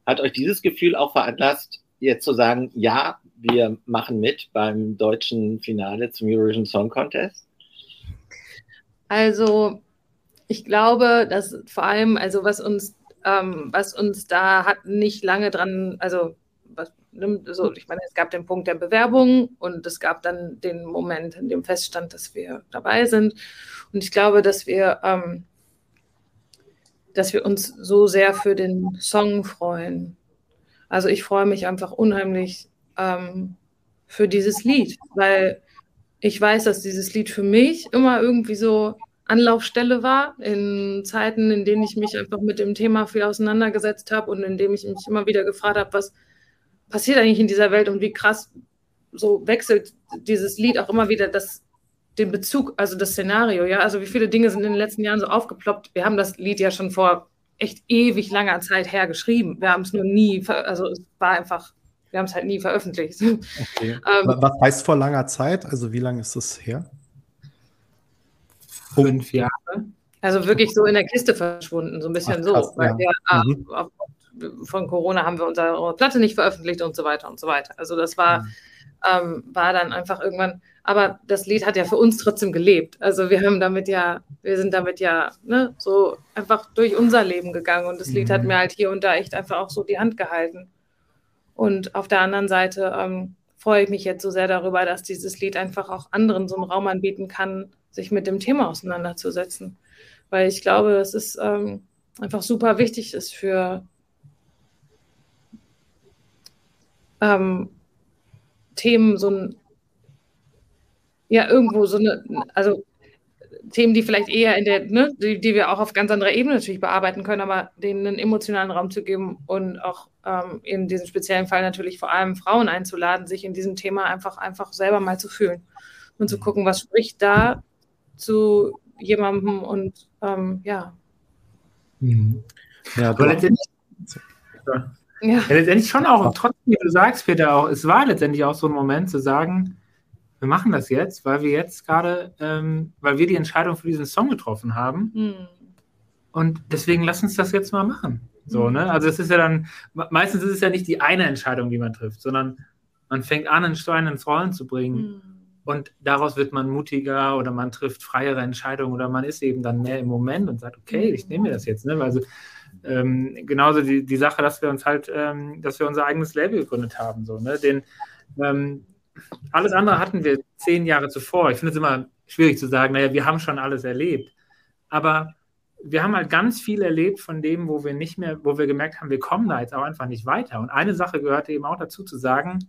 Hat euch dieses Gefühl auch veranlasst, jetzt zu sagen, ja, wir machen mit beim deutschen Finale zum Eurovision Song Contest? Also, ich glaube, dass vor allem, also was uns, ähm, was uns da hat nicht lange dran, also was, so, ich meine, es gab den Punkt der Bewerbung und es gab dann den Moment, in dem feststand, dass wir dabei sind. Und ich glaube, dass wir ähm, dass wir uns so sehr für den Song freuen. Also ich freue mich einfach unheimlich ähm, für dieses Lied, weil ich weiß, dass dieses Lied für mich immer irgendwie so Anlaufstelle war in Zeiten, in denen ich mich einfach mit dem Thema viel auseinandergesetzt habe und in dem ich mich immer wieder gefragt habe, was passiert eigentlich in dieser Welt und wie krass so wechselt dieses Lied auch immer wieder das den Bezug, also das Szenario, ja, also wie viele Dinge sind in den letzten Jahren so aufgeploppt. Wir haben das Lied ja schon vor echt ewig langer Zeit her geschrieben. Wir haben es nur nie, also es war einfach, wir haben es halt nie veröffentlicht. Okay. ähm, Was heißt vor langer Zeit? Also wie lange ist das her? Fünf Jahre. Also wirklich so in der Kiste verschwunden, so ein bisschen Ach, krass, so. Weil ja. wir, ah, mhm. auf, von Corona haben wir unsere Platte nicht veröffentlicht und so weiter und so weiter. Also das war, mhm. ähm, war dann einfach irgendwann aber das Lied hat ja für uns trotzdem gelebt. Also wir haben damit ja, wir sind damit ja ne, so einfach durch unser Leben gegangen und das Lied hat mhm. mir halt hier und da echt einfach auch so die Hand gehalten. Und auf der anderen Seite ähm, freue ich mich jetzt so sehr darüber, dass dieses Lied einfach auch anderen so einen Raum anbieten kann, sich mit dem Thema auseinanderzusetzen. Weil ich glaube, es ähm, einfach super wichtig ist für ähm, Themen so ein ja irgendwo so eine, also Themen, die vielleicht eher in der, ne, die, die wir auch auf ganz anderer Ebene natürlich bearbeiten können, aber denen einen emotionalen Raum zu geben und auch ähm, in diesem speziellen Fall natürlich vor allem Frauen einzuladen, sich in diesem Thema einfach, einfach selber mal zu fühlen und zu mhm. gucken, was spricht da zu jemandem und ähm, ja. Mhm. Ja, aber letztendlich, ja. Ja. letztendlich schon auch, trotzdem, wie du sagst, Peter, auch, es war letztendlich auch so ein Moment zu sagen, wir machen das jetzt, weil wir jetzt gerade, ähm, weil wir die Entscheidung für diesen Song getroffen haben. Mhm. Und deswegen lass uns das jetzt mal machen. So, mhm. ne? Also es ist ja dann, meistens ist es ja nicht die eine Entscheidung, die man trifft, sondern man fängt an, einen Stein ins Rollen zu bringen. Mhm. Und daraus wird man mutiger oder man trifft freiere Entscheidungen oder man ist eben dann mehr im Moment und sagt, okay, ich nehme mir das jetzt. Ne? Also ähm, genauso die, die Sache, dass wir uns halt, ähm, dass wir unser eigenes Label gegründet haben. So, ne? Den, ähm, alles andere hatten wir zehn Jahre zuvor. Ich finde es immer schwierig zu sagen, naja, wir haben schon alles erlebt. Aber wir haben halt ganz viel erlebt von dem, wo wir nicht mehr, wo wir gemerkt haben, wir kommen da jetzt auch einfach nicht weiter. Und eine Sache gehörte eben auch dazu zu sagen,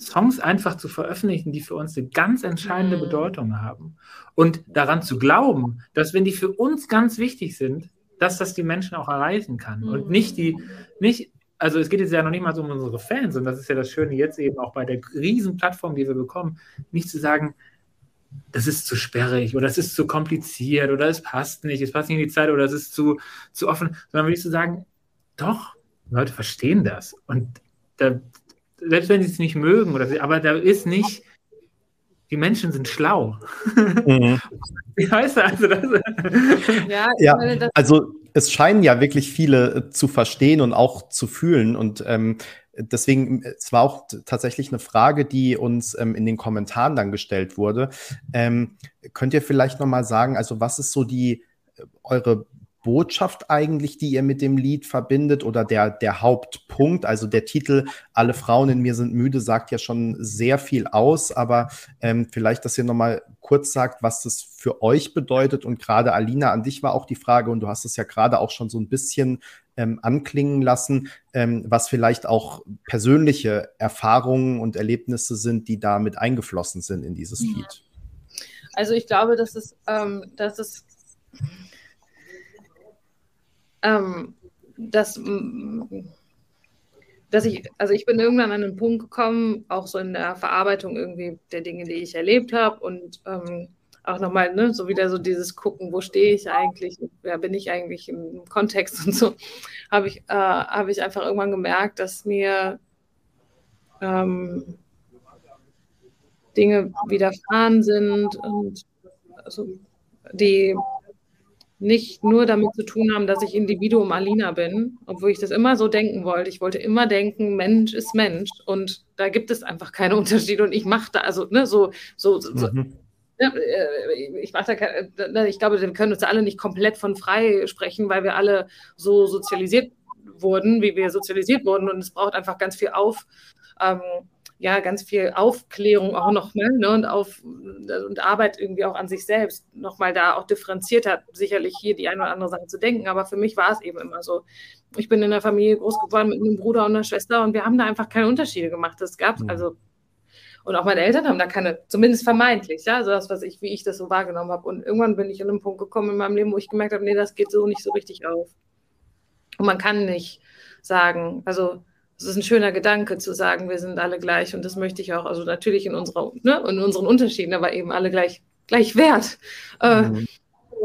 Songs einfach zu veröffentlichen, die für uns eine ganz entscheidende mhm. Bedeutung haben. Und daran zu glauben, dass wenn die für uns ganz wichtig sind, dass das die Menschen auch erreichen kann. Und mhm. nicht die, nicht also es geht jetzt ja noch nicht mal so um unsere Fans und das ist ja das Schöne jetzt eben auch bei der riesen Plattform, die wir bekommen, nicht zu sagen, das ist zu sperrig oder es ist zu kompliziert oder es passt nicht, es passt nicht in die Zeit oder es ist zu, zu offen, sondern wirklich zu sagen, doch, Leute verstehen das und da, selbst wenn sie es nicht mögen oder aber da ist nicht die Menschen sind schlau. Mhm. Wie heißt das? Also, das ja, ja, also es scheinen ja wirklich viele äh, zu verstehen und auch zu fühlen. Und ähm, deswegen, es war auch tatsächlich eine Frage, die uns ähm, in den Kommentaren dann gestellt wurde. Ähm, könnt ihr vielleicht noch mal sagen, also was ist so die äh, eure Hauptbotschaft eigentlich, die ihr mit dem Lied verbindet oder der, der Hauptpunkt? Also der Titel Alle Frauen in mir sind müde sagt ja schon sehr viel aus, aber ähm, vielleicht, dass ihr nochmal kurz sagt, was das für euch bedeutet. Und gerade Alina, an dich war auch die Frage, und du hast es ja gerade auch schon so ein bisschen ähm, anklingen lassen, ähm, was vielleicht auch persönliche Erfahrungen und Erlebnisse sind, die da mit eingeflossen sind in dieses. Lied. Also ich glaube, dass es, ähm, dass es ähm, dass, dass ich, also ich bin irgendwann an einen Punkt gekommen, auch so in der Verarbeitung irgendwie der Dinge, die ich erlebt habe und ähm, auch nochmal, ne, so wieder so dieses Gucken, wo stehe ich eigentlich, wer bin ich eigentlich im Kontext und so, habe ich, äh, hab ich einfach irgendwann gemerkt, dass mir ähm, Dinge widerfahren sind und also die nicht nur damit zu tun haben, dass ich Individuum Alina bin, obwohl ich das immer so denken wollte. Ich wollte immer denken, Mensch ist Mensch und da gibt es einfach keine Unterschiede und ich mache da, also ne, so, so, so mhm. Ja, äh, ich, mache da, äh, ich glaube, wir können uns alle nicht komplett von frei sprechen, weil wir alle so sozialisiert wurden, wie wir sozialisiert wurden. Und es braucht einfach ganz viel auf, ähm, ja, ganz viel Aufklärung auch nochmal ne, und, auf, und Arbeit irgendwie auch an sich selbst nochmal da auch differenziert hat, sicherlich hier die eine oder andere Sache zu denken. Aber für mich war es eben immer so. Ich bin in der Familie groß geworden mit einem Bruder und einer Schwester und wir haben da einfach keine Unterschiede gemacht. Das gab mhm. also und auch meine Eltern haben da keine, zumindest vermeintlich, ja, also das, was ich, wie ich das so wahrgenommen habe. Und irgendwann bin ich an einen Punkt gekommen in meinem Leben, wo ich gemerkt habe, nee, das geht so nicht so richtig auf. Und man kann nicht sagen, also es ist ein schöner Gedanke zu sagen, wir sind alle gleich und das möchte ich auch, also natürlich in unserer, ne, in unseren Unterschieden, aber eben alle gleich, gleich wert. Äh, mhm.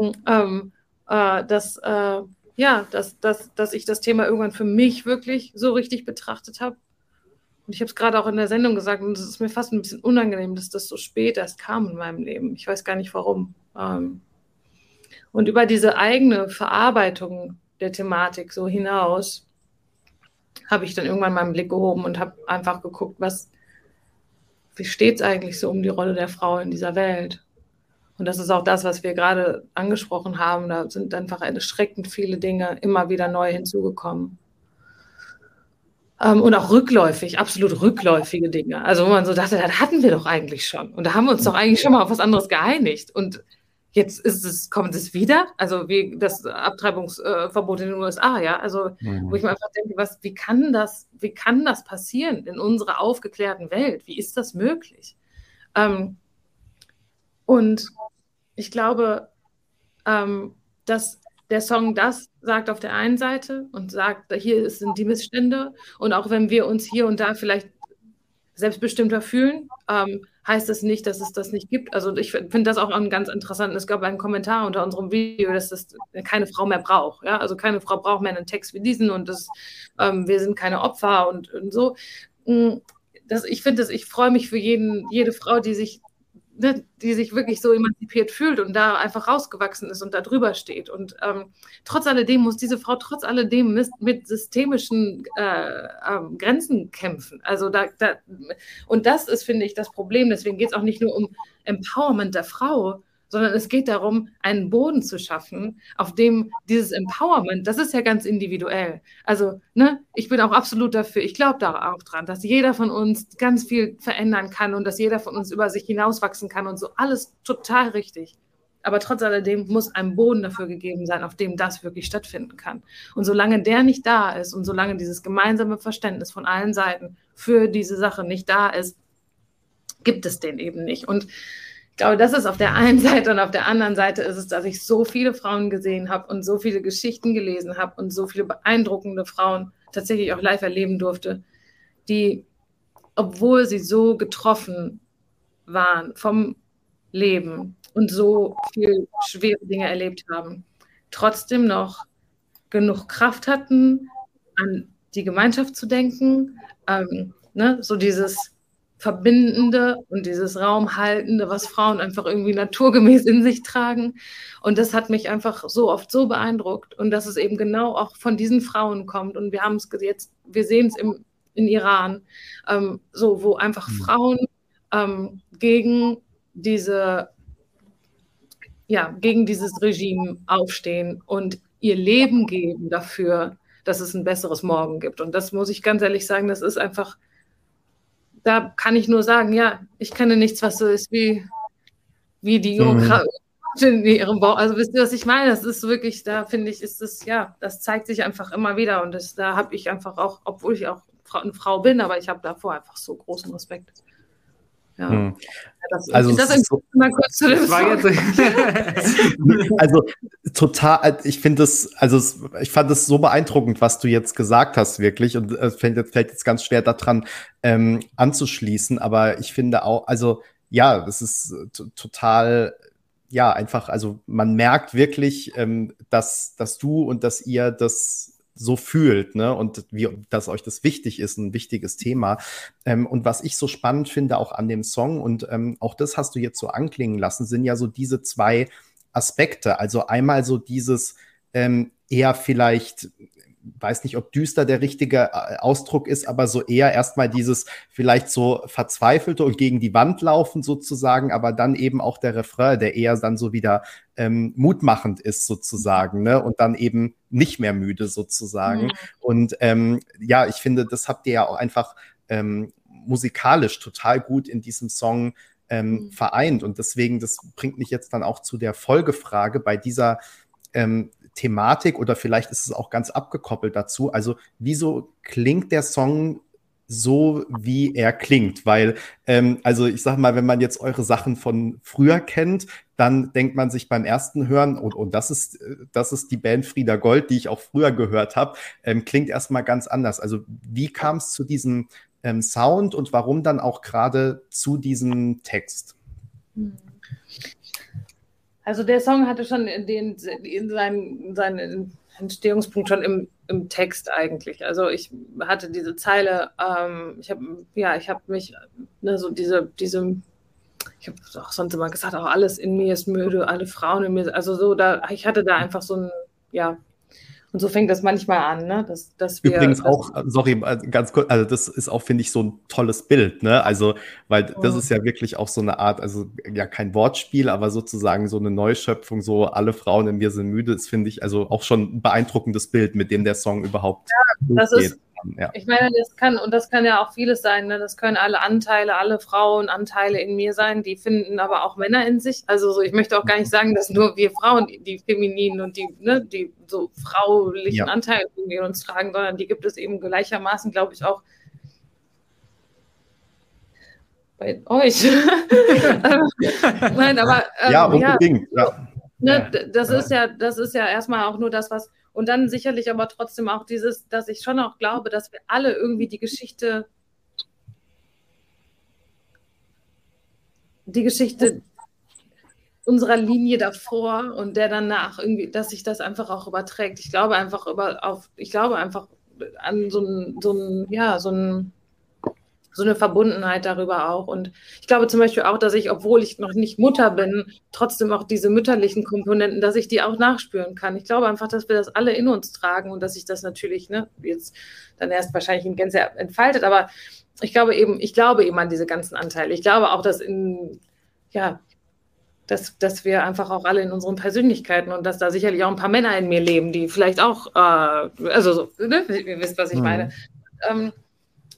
Äh, ähm, äh, dass, äh, ja, dass, dass, dass ich das Thema irgendwann für mich wirklich so richtig betrachtet habe und ich habe es gerade auch in der Sendung gesagt, und es ist mir fast ein bisschen unangenehm, dass das so spät erst kam in meinem Leben. Ich weiß gar nicht warum. Ähm, und über diese eigene Verarbeitung der Thematik so hinaus habe ich dann irgendwann meinen Blick gehoben und habe einfach geguckt, was, wie steht es eigentlich so um die Rolle der Frau in dieser Welt? Und das ist auch das, was wir gerade angesprochen haben. Da sind einfach erschreckend viele Dinge immer wieder neu hinzugekommen. Ähm, und auch rückläufig, absolut rückläufige Dinge. Also wo man so dachte, das hatten wir doch eigentlich schon. Und da haben wir uns doch eigentlich schon mal auf was anderes geeinigt. Und jetzt ist es, kommt es wieder, also wie das Abtreibungsverbot in den USA, ja. Also mhm. wo ich mir einfach denke, was, wie kann das, wie kann das passieren in unserer aufgeklärten Welt? Wie ist das möglich? Ähm, und ich glaube, ähm, dass der Song das sagt auf der einen Seite und sagt, hier sind die Missstände. Und auch wenn wir uns hier und da vielleicht selbstbestimmter fühlen, ähm, heißt das nicht, dass es das nicht gibt. Also ich finde das auch einen ganz interessanten. Es gab einen Kommentar unter unserem Video, dass das keine Frau mehr braucht. Ja? Also keine Frau braucht mehr einen Text wie diesen und das, ähm, wir sind keine Opfer und, und so. Mm, das, ich finde das, ich freue mich für jeden, jede Frau, die sich ne, die sich wirklich so emanzipiert fühlt und da einfach rausgewachsen ist und da drüber steht. Und ähm, trotz alledem muss diese Frau trotz alledem mit, systemischen äh, äh, Grenzen kämpfen. Also da, da, und das ist, finde ich, das Problem. Deswegen geht es auch nicht nur um Empowerment der Frau, sondern es geht darum, einen Boden zu schaffen, auf dem dieses Empowerment, das ist ja ganz individuell. Also, ne, ich bin auch absolut dafür, ich glaube da auch dran, dass jeder von uns ganz viel verändern kann und dass jeder von uns über sich hinauswachsen kann und so alles total richtig. Aber trotz alledem muss ein Boden dafür gegeben sein, auf dem das wirklich stattfinden kann. Und solange der nicht da ist und solange dieses gemeinsame Verständnis von allen Seiten für diese Sache nicht da ist, gibt es den eben nicht. Und ich glaube, das ist auf der einen Seite und auf der anderen Seite ist es, dass ich so viele Frauen gesehen habe und so viele Geschichten gelesen habe und so viele beeindruckende Frauen tatsächlich auch live erleben durfte, die, obwohl sie so getroffen waren vom Leben und so viel schwere Dinge erlebt haben, trotzdem noch genug Kraft hatten, an die Gemeinschaft zu denken, ähm, ne, so dieses Verbindende und dieses Raumhaltende, was Frauen einfach irgendwie naturgemäß in sich tragen. Und das hat mich einfach so oft so beeindruckt. Und dass es eben genau auch von diesen Frauen kommt. Und wir haben es jetzt, wir sehen es im, in Iran, ähm, so, wo einfach mhm. Frauen ähm, gegen diese, ja, gegen dieses Regime aufstehen und ihr Leben geben dafür, dass es ein besseres Morgen gibt. Und das muss ich ganz ehrlich sagen, das ist einfach, da kann ich nur sagen, ja, ich kenne nichts, was so ist wie, wie die mhm. in ihrem Bauch. Also wisst ihr, was ich meine? Das ist wirklich, da finde ich, ist es, ja, das zeigt sich einfach immer wieder. Und das, da habe ich einfach auch, obwohl ich auch eine Frau bin, aber ich habe davor einfach so großen Respekt. Ja. Hm. Das, also, das so, mal kurz zu dem also total, ich finde es, also ich fand es so beeindruckend, was du jetzt gesagt hast, wirklich. Und es fällt, fällt jetzt ganz schwer daran ähm, anzuschließen, aber ich finde auch, also ja, es ist total ja, einfach, also man merkt wirklich, ähm, dass, dass du und dass ihr das so fühlt, ne? Und wie, dass euch das wichtig ist, ein wichtiges Thema. Ähm, und was ich so spannend finde, auch an dem Song, und ähm, auch das hast du jetzt so anklingen lassen, sind ja so diese zwei Aspekte. Also einmal so dieses ähm, eher vielleicht weiß nicht, ob düster der richtige äh, Ausdruck ist, aber so eher erstmal dieses vielleicht so verzweifelte und gegen die Wand laufen sozusagen, aber dann eben auch der Refrain, der eher dann so wieder ähm, mutmachend ist sozusagen, ne? Und dann eben nicht mehr müde sozusagen. Mhm. Und ähm, ja, ich finde, das habt ihr ja auch einfach ähm, musikalisch total gut in diesem Song ähm, mhm. vereint. Und deswegen, das bringt mich jetzt dann auch zu der Folgefrage bei dieser ähm, Thematik oder vielleicht ist es auch ganz abgekoppelt dazu. Also wieso klingt der Song so, wie er klingt? Weil, ähm, also ich sag mal, wenn man jetzt eure Sachen von früher kennt, dann denkt man sich beim ersten Hören, und, und das ist, das ist die Band Frieda Gold, die ich auch früher gehört habe, ähm, klingt erstmal ganz anders. Also wie kam es zu diesem ähm, Sound und warum dann auch gerade zu diesem Text? Hm. Also der Song hatte schon den, in seinen, seinen Entstehungspunkt schon im, im Text eigentlich. Also ich hatte diese Zeile, ähm, ich habe ja, ich habe mich ne, so diese diese ich habe auch sonst immer gesagt, auch alles in mir ist müde, alle Frauen in mir, also so da ich hatte da einfach so ein ja und so fängt das manchmal an, ne? Dass, dass wir, Übrigens auch, sorry, ganz kurz, also das ist auch, finde ich, so ein tolles Bild, ne? Also, weil oh. das ist ja wirklich auch so eine Art, also ja kein Wortspiel, aber sozusagen so eine Neuschöpfung, so alle Frauen in mir sind müde, das finde ich also auch schon ein beeindruckendes Bild, mit dem der Song überhaupt. Ja, das ist, ja. Ich meine, das kann, und das kann ja auch vieles sein, ne? das können alle Anteile, alle Frauenanteile in mir sein, die finden aber auch Männer in sich. Also so, ich möchte auch gar nicht sagen, dass nur wir Frauen die, die femininen und die, ne, die so fraulichen ja. Anteile in uns tragen, sondern die gibt es eben gleichermaßen, glaube ich, auch bei euch. Nein, aber ähm, ja, unbedingt. Ja. Ne, das ist ja, das ist ja erstmal auch nur das, was und dann sicherlich aber trotzdem auch dieses, dass ich schon auch glaube, dass wir alle irgendwie die Geschichte, die Geschichte unserer Linie davor und der danach irgendwie, dass sich das einfach auch überträgt. Ich glaube einfach über auf, ich glaube einfach an so ein, so ein, ja, so ein so eine Verbundenheit darüber auch. Und ich glaube zum Beispiel auch, dass ich, obwohl ich noch nicht Mutter bin, trotzdem auch diese mütterlichen Komponenten, dass ich die auch nachspüren kann. Ich glaube einfach, dass wir das alle in uns tragen und dass sich das natürlich ne, jetzt dann erst wahrscheinlich in Gänze entfaltet. Aber ich glaube eben, ich glaube eben an diese ganzen Anteile. Ich glaube auch, dass in, ja, dass, dass wir einfach auch alle in unseren Persönlichkeiten und dass da sicherlich auch ein paar Männer in mir leben, die vielleicht auch, äh, also so, ne, ihr wisst, was ich mhm. meine. Ähm,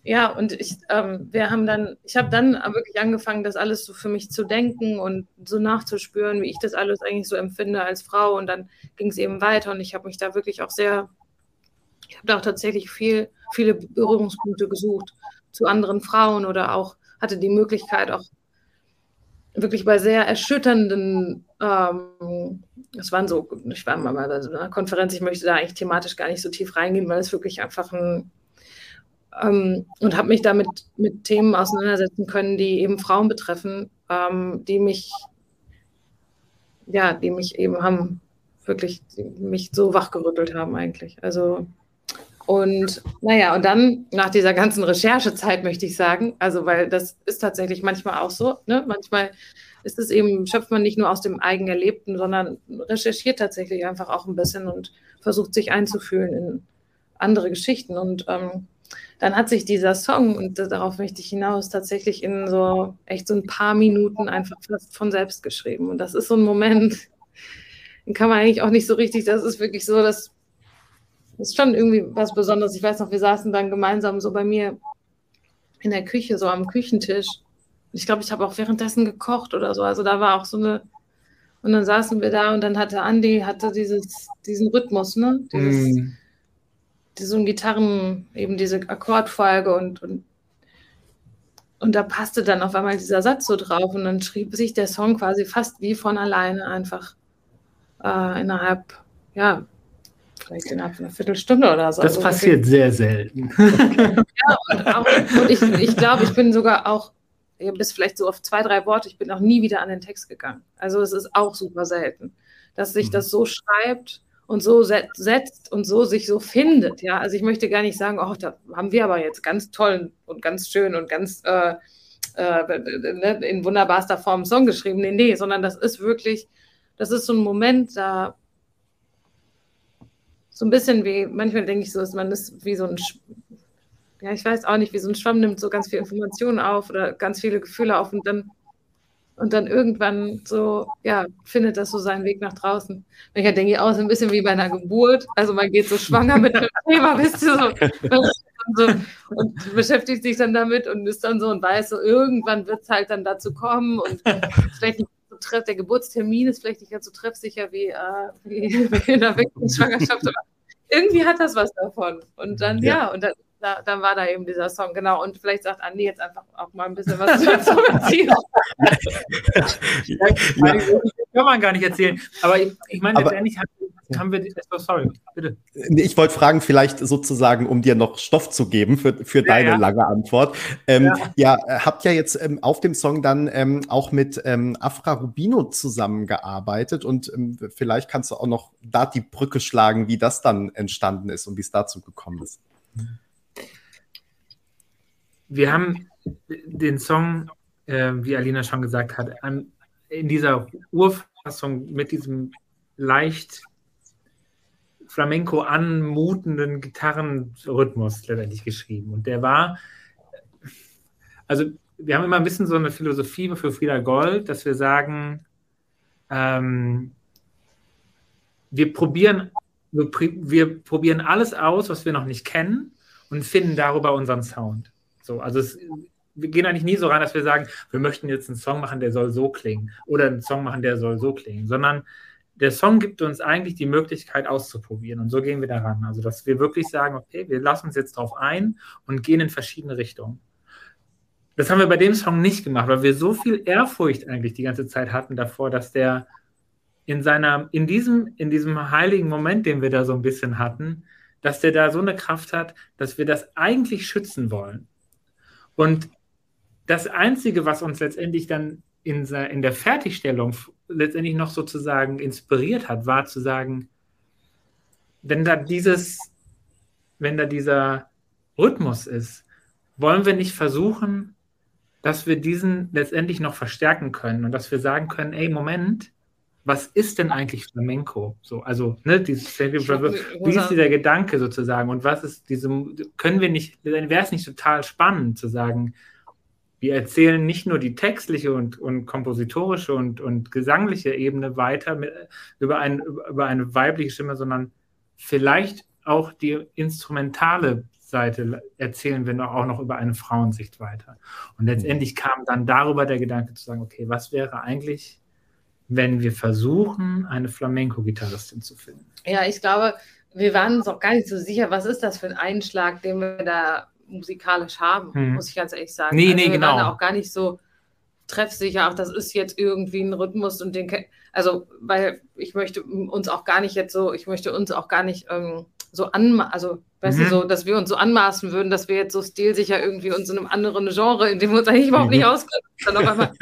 ja, und ich, ähm, wir haben dann, ich habe dann wirklich angefangen, das alles so für mich zu denken und so nachzuspüren, wie ich das alles eigentlich so empfinde als Frau. Und dann ging es eben weiter und ich habe mich da wirklich auch sehr, ich habe da auch tatsächlich viel, viele Berührungspunkte gesucht zu anderen Frauen oder auch hatte die Möglichkeit auch wirklich bei sehr erschütternden, ähm, es waren so, ich war mal bei so einer Konferenz, ich möchte da eigentlich thematisch gar nicht so tief reingehen, weil es wirklich einfach ein ähm, und habe mich damit mit Themen auseinandersetzen können, die eben Frauen betreffen, ähm, die mich, ja, die mich eben haben, wirklich mich so wachgerüttelt haben eigentlich. Also und naja, und dann nach dieser ganzen Recherchezeit möchte ich sagen, also weil das ist tatsächlich manchmal auch so, ne? Manchmal ist es eben, schöpft man nicht nur aus dem eigen Erlebten, sondern recherchiert tatsächlich einfach auch ein bisschen und versucht sich einzufühlen in andere Geschichten. Und ähm, dann hat sich dieser Song, und darauf möchte ich hinaus, tatsächlich in so echt so ein paar Minuten einfach fast von selbst geschrieben. Und das ist so ein Moment, den kann man eigentlich auch nicht so richtig, das ist wirklich so, das ist schon irgendwie was Besonderes. Ich weiß noch, wir saßen dann gemeinsam so bei mir in der Küche, so am Küchentisch. Ich glaube, ich habe auch währenddessen gekocht oder so. Also da war auch so eine, und dann saßen wir da und dann hatte Andi hatte dieses, diesen Rhythmus, ne? Dieses, mm. Diesen Gitarren, eben diese Akkordfolge und, und und da passte dann auf einmal dieser Satz so drauf und dann schrieb sich der Song quasi fast wie von alleine einfach äh, innerhalb, ja, vielleicht innerhalb einer Viertelstunde oder so. Das also passiert sehr selten. ja, und, auch, und ich, ich glaube, ich bin sogar auch, bis vielleicht so auf zwei, drei Worte, ich bin auch nie wieder an den Text gegangen. Also es ist auch super selten, dass sich mhm. das so schreibt und so setzt und so sich so findet. Ja, also ich möchte gar nicht sagen, oh, da haben wir aber jetzt ganz toll und ganz schön und ganz äh, äh, ne, in wunderbarster Form einen Song geschrieben. Nee, nee, sondern das ist wirklich, das ist so ein Moment, da so ein bisschen wie, manchmal denke ich so, dass man ist wie so ein, ja, ich weiß auch nicht, wie so ein Schwamm nimmt so ganz viele Informationen auf oder ganz viele Gefühle auf und dann und dann irgendwann so, ja, findet das so seinen Weg nach draußen. Manchmal denke ich auch so ein bisschen wie bei einer Geburt. Also man geht so schwanger mit einem Thema, wisst ihr so. Und, so, und beschäftigt sich dann damit und ist dann so und weiß so, irgendwann wird es halt dann dazu kommen und vielleicht nicht so treff, der Geburtstermin ist vielleicht nicht ganz so treffsicher wie, äh, wie in der Schwangerschaft, aber irgendwie hat das was davon. Und dann, ja, ja und dann da, dann war da eben dieser Song, genau. Und vielleicht sagt Andi jetzt einfach auch mal ein bisschen was zur Erziehung. ja, kann man gar nicht erzählen. Aber ich, ich meine, letztendlich haben, haben wir, oh, sorry, bitte. Ich wollte fragen, vielleicht sozusagen, um dir noch Stoff zu geben für, für ja, deine ja. lange Antwort. Ähm, ja. habt ja jetzt ähm, auf dem Song dann ähm, auch mit ähm, Afra Rubino zusammengearbeitet und ähm, vielleicht kannst du auch noch da die Brücke schlagen, wie das dann entstanden ist und wie es dazu gekommen ist. Mhm wir haben den Song, äh, wie Alina schon gesagt hat, an, in dieser Urfassung mit diesem leicht Flamenco anmutenden Gitarrenrhythmus letztendlich geschrieben. Und der war, also wir haben immer ein bisschen so eine Philosophie für Frieda Gold, dass wir sagen, ähm, wir probieren, wir, wir probieren alles aus, was wir noch nicht kennen und finden darüber unseren Sound. So, also es, wir gehen eigentlich nie so rein, dass wir sagen, wir möchten jetzt einen Song machen, der soll so klingen oder einen Song machen, der soll so klingen, sondern der Song gibt uns eigentlich die Möglichkeit auszuprobieren und so gehen wir daran. Also, dass wir wirklich sagen, okay, wir lassen uns jetzt drauf ein und gehen in verschiedene Richtungen. Das haben wir bei dem Song nicht gemacht, weil wir so viel Ehrfurcht eigentlich die ganze Zeit hatten davor, dass der in seiner, in diesem, in diesem heiligen Moment, den wir da so ein bisschen hatten, dass der da so eine Kraft hat, dass wir das eigentlich schützen wollen. Und das Einzige, was uns letztendlich dann in, in der Fertigstellung letztendlich noch sozusagen inspiriert hat, war zu sagen, wenn da dieses, wenn da dieser Rhythmus ist, wollen wir nicht versuchen, dass wir diesen letztendlich noch verstärken können und dass wir sagen können, ey, Moment, was ist denn eigentlich Flamenco? So, also, ne, dieses, wie ist dieser Gedanke sozusagen und was ist diese, können wir nicht, wäre es nicht total spannend zu sagen, wir erzählen nicht nur die textliche und, und kompositorische und, und gesangliche Ebene weiter mit, über, ein, über eine weibliche Stimme, sondern vielleicht auch die instrumentale Seite erzählen wir auch noch über eine Frauensicht weiter. Und letztendlich kam dann darüber der Gedanke zu sagen, okay, was wäre eigentlich wenn wir versuchen, eine Flamenco-Gitarristin zu finden? Ja, ich glaube, wir waren uns auch gar nicht so sicher, was ist das für ein Einschlag, den wir da musikalisch haben, hm. muss ich ganz ehrlich sagen. Nee, also nee, wir genau. waren da auch gar nicht so treffsicher, ach, das ist jetzt irgendwie ein Rhythmus und den, also, weil ich möchte uns auch gar nicht jetzt so, ich möchte uns auch gar nicht ähm, so anmaßen, also, weißt mhm. du, so, dass wir uns so anmaßen würden, dass wir jetzt so stilsicher irgendwie uns in einem anderen Genre, in dem wir uns eigentlich überhaupt nicht auskennen, dann auf einmal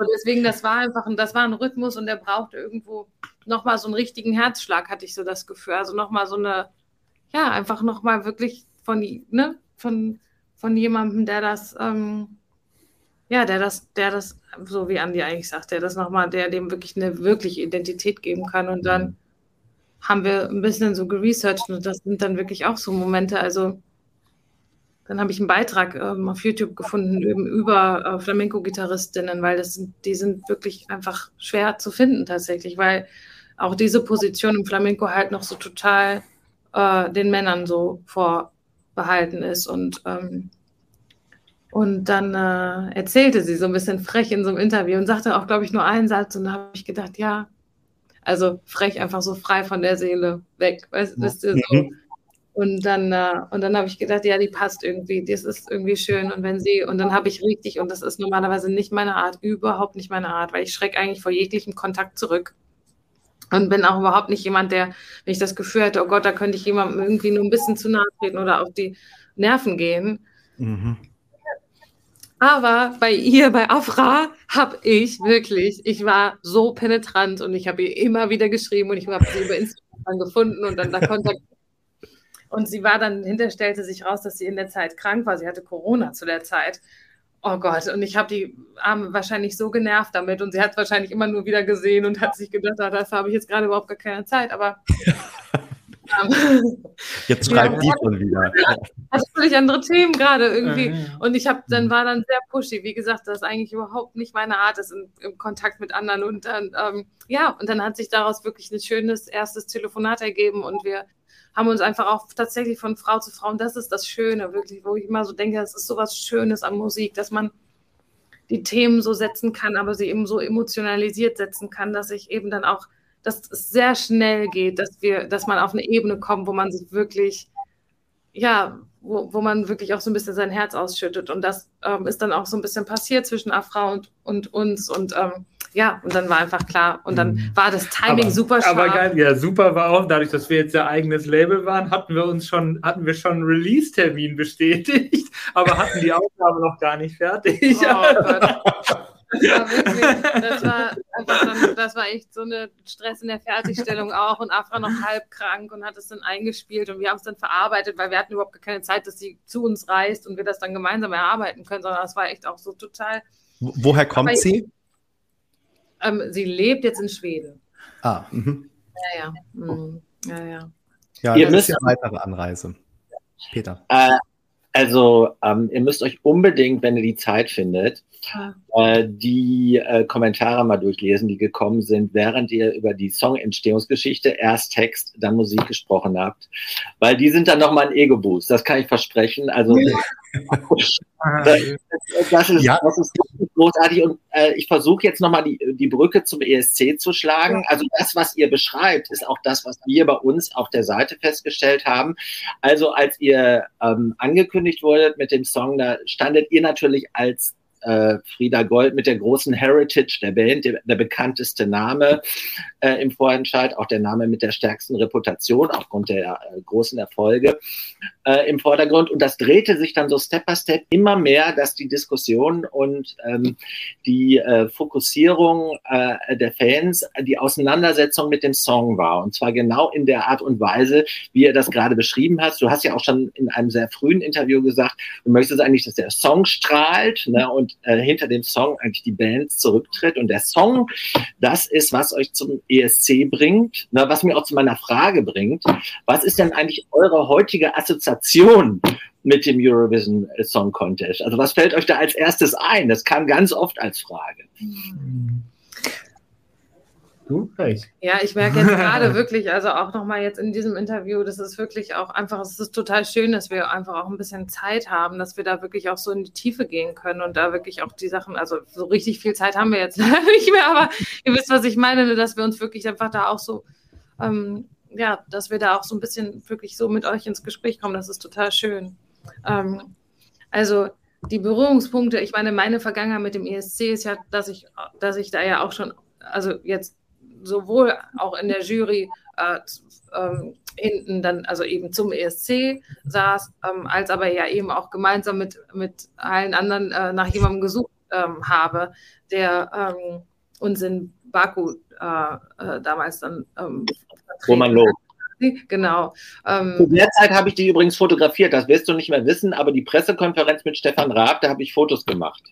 und deswegen, das war einfach ein, das war ein Rhythmus und der brauchte irgendwo nochmal so einen richtigen Herzschlag, hatte ich so das Gefühl. Also nochmal so eine, ja, einfach nochmal wirklich von, ne, von, von jemandem, der das, ähm, ja, der das, der das, so wie Andi eigentlich sagt, der das nochmal, der dem wirklich eine wirkliche Identität geben kann. Und dann haben wir ein bisschen so geresearched und das sind dann wirklich auch so Momente, also dann habe ich einen Beitrag ähm, auf YouTube gefunden über äh, Flamenco-Gitarristinnen, weil das sind, die sind wirklich einfach schwer zu finden tatsächlich, weil auch diese Position im Flamenco halt noch so total äh, den Männern so vorbehalten ist. Und, ähm, und dann äh, erzählte sie so ein bisschen frech in so einem Interview und sagte auch, glaube ich, nur einen Satz. Und da habe ich gedacht, ja, also frech, einfach so frei von der Seele weg. Weißt, wisst ihr, so. Mhm. Und dann, äh, und dann habe ich gedacht, ja, die passt irgendwie, das ist irgendwie schön. Und wenn sie, und dann habe ich richtig, und das ist normalerweise nicht meine Art, überhaupt nicht meine Art, weil ich schrecke eigentlich vor jeglichem Kontakt zurück. Und bin auch überhaupt nicht jemand, der, wenn ich das Gefühl hätte, oh Gott, da könnte ich jemandem irgendwie nur ein bisschen zu nahe treten oder auf die Nerven gehen. Mhm. Aber bei ihr, bei Afra, habe ich wirklich, ich war so penetrant und ich habe ihr immer wieder geschrieben und ich habe sie über Instagram gefunden und dann da Kontakt. Und sie war dann, hinterher stellte sich raus, dass sie in der Zeit krank war. Sie hatte Corona zu der Zeit. Oh Gott, und ich habe die Arme wahrscheinlich so genervt damit und sie hat wahrscheinlich immer nur wieder gesehen und hat sich gedacht, ah, dafür habe ich jetzt gerade überhaupt gar keine Zeit, aber. ähm, jetzt schreibt ja, die schon wieder. Hat völlig andere Themen gerade irgendwie. Und ich habe dann mhm. war dann sehr pushy. Wie gesagt, das ist eigentlich überhaupt nicht meine Art, ist im, im Kontakt mit anderen. Und dann, ähm, ja, und dann hat sich daraus wirklich ein schönes erstes Telefonat ergeben und wir haben uns einfach auch tatsächlich von Frau zu Frau, und das ist das Schöne, wirklich, wo ich immer so denke, das ist so was Schönes an Musik, dass man die Themen so setzen kann, aber sie eben so emotionalisiert setzen kann, dass ich eben dann auch, dass es sehr schnell geht, dass wir, dass man auf eine Ebene kommt, wo man sich wirklich, ja, wo, wo man wirklich auch so ein bisschen sein Herz ausschüttet. Und das ähm, ist dann auch so ein bisschen passiert zwischen Afra und, und uns. Und ähm, ja, und dann war einfach klar. Und dann mhm. war das Timing aber, super scharf. Aber geil, ja, super war auch, dadurch, dass wir jetzt ja eigenes Label waren, hatten wir uns schon, hatten wir schon Release-Termin bestätigt, aber hatten die Aufgabe noch gar nicht fertig. Oh. Das war wirklich, das war dann, das war echt so eine Stress in der Fertigstellung auch und Afra noch halb krank und hat es dann eingespielt und wir haben es dann verarbeitet, weil wir hatten überhaupt keine Zeit, dass sie zu uns reist und wir das dann gemeinsam erarbeiten können, sondern das war echt auch so total. Woher kommt sie? Ähm, sie lebt jetzt in Schweden. Ah, mhm. Ja, ja. Mhm. Ja, ja. Ja, Ihr das müsst, ist ja weitere Anreise. Peter. Äh, also, ähm, ihr müsst euch unbedingt, wenn ihr die Zeit findet, äh, die äh, Kommentare mal durchlesen, die gekommen sind, während ihr über die Songentstehungsgeschichte erst Text, dann Musik gesprochen habt. Weil die sind dann nochmal ein Ego-Boost, das kann ich versprechen. Also das, das, ist, ja. das ist großartig und äh, ich versuche jetzt nochmal die, die Brücke zum ESC zu schlagen. Also das, was ihr beschreibt, ist auch das, was wir bei uns auf der Seite festgestellt haben. Also als ihr ähm, angekündigt wurdet mit dem Song, da standet ihr natürlich als äh, Frieda Gold mit der großen Heritage der Band, der, der bekannteste Name äh, im Vorentscheid, auch der Name mit der stärksten Reputation aufgrund der äh, großen Erfolge äh, im Vordergrund. Und das drehte sich dann so Step by Step immer mehr, dass die Diskussion und ähm, die äh, Fokussierung äh, der Fans die Auseinandersetzung mit dem Song war. Und zwar genau in der Art und Weise, wie er das gerade beschrieben hast. Du hast ja auch schon in einem sehr frühen Interview gesagt, du möchtest eigentlich, dass der Song strahlt ne, und äh, hinter dem Song eigentlich die Band zurücktritt. Und der Song, das ist, was euch zum ESC bringt, ne, was mir auch zu meiner Frage bringt. Was ist denn eigentlich eure heutige Assoziation mit dem Eurovision Song Contest? Also was fällt euch da als erstes ein? Das kam ganz oft als Frage. Du? Recht. Ja, ich merke jetzt gerade wirklich, also auch nochmal jetzt in diesem Interview, das ist wirklich auch einfach, es ist total schön, dass wir einfach auch ein bisschen Zeit haben, dass wir da wirklich auch so in die Tiefe gehen können und da wirklich auch die Sachen, also so richtig viel Zeit haben wir jetzt nicht mehr, aber ihr wisst, was ich meine, dass wir uns wirklich einfach da auch so, ähm, ja, dass wir da auch so ein bisschen wirklich so mit euch ins Gespräch kommen, das ist total schön. Ähm, also die Berührungspunkte, ich meine, meine Vergangenheit mit dem ESC ist ja, dass ich, dass ich da ja auch schon, also jetzt sowohl auch in der Jury äh, ähm, hinten dann, also eben zum ESC saß, ähm, als aber ja eben auch gemeinsam mit, mit allen anderen äh, nach jemandem gesucht ähm, habe, der ähm, uns in Baku äh, äh damals dann ähm, Roman Loh. Genau. Ähm, Zu der Zeit habe ich die übrigens fotografiert, das wirst du nicht mehr wissen, aber die Pressekonferenz mit Stefan Raab, da habe ich Fotos gemacht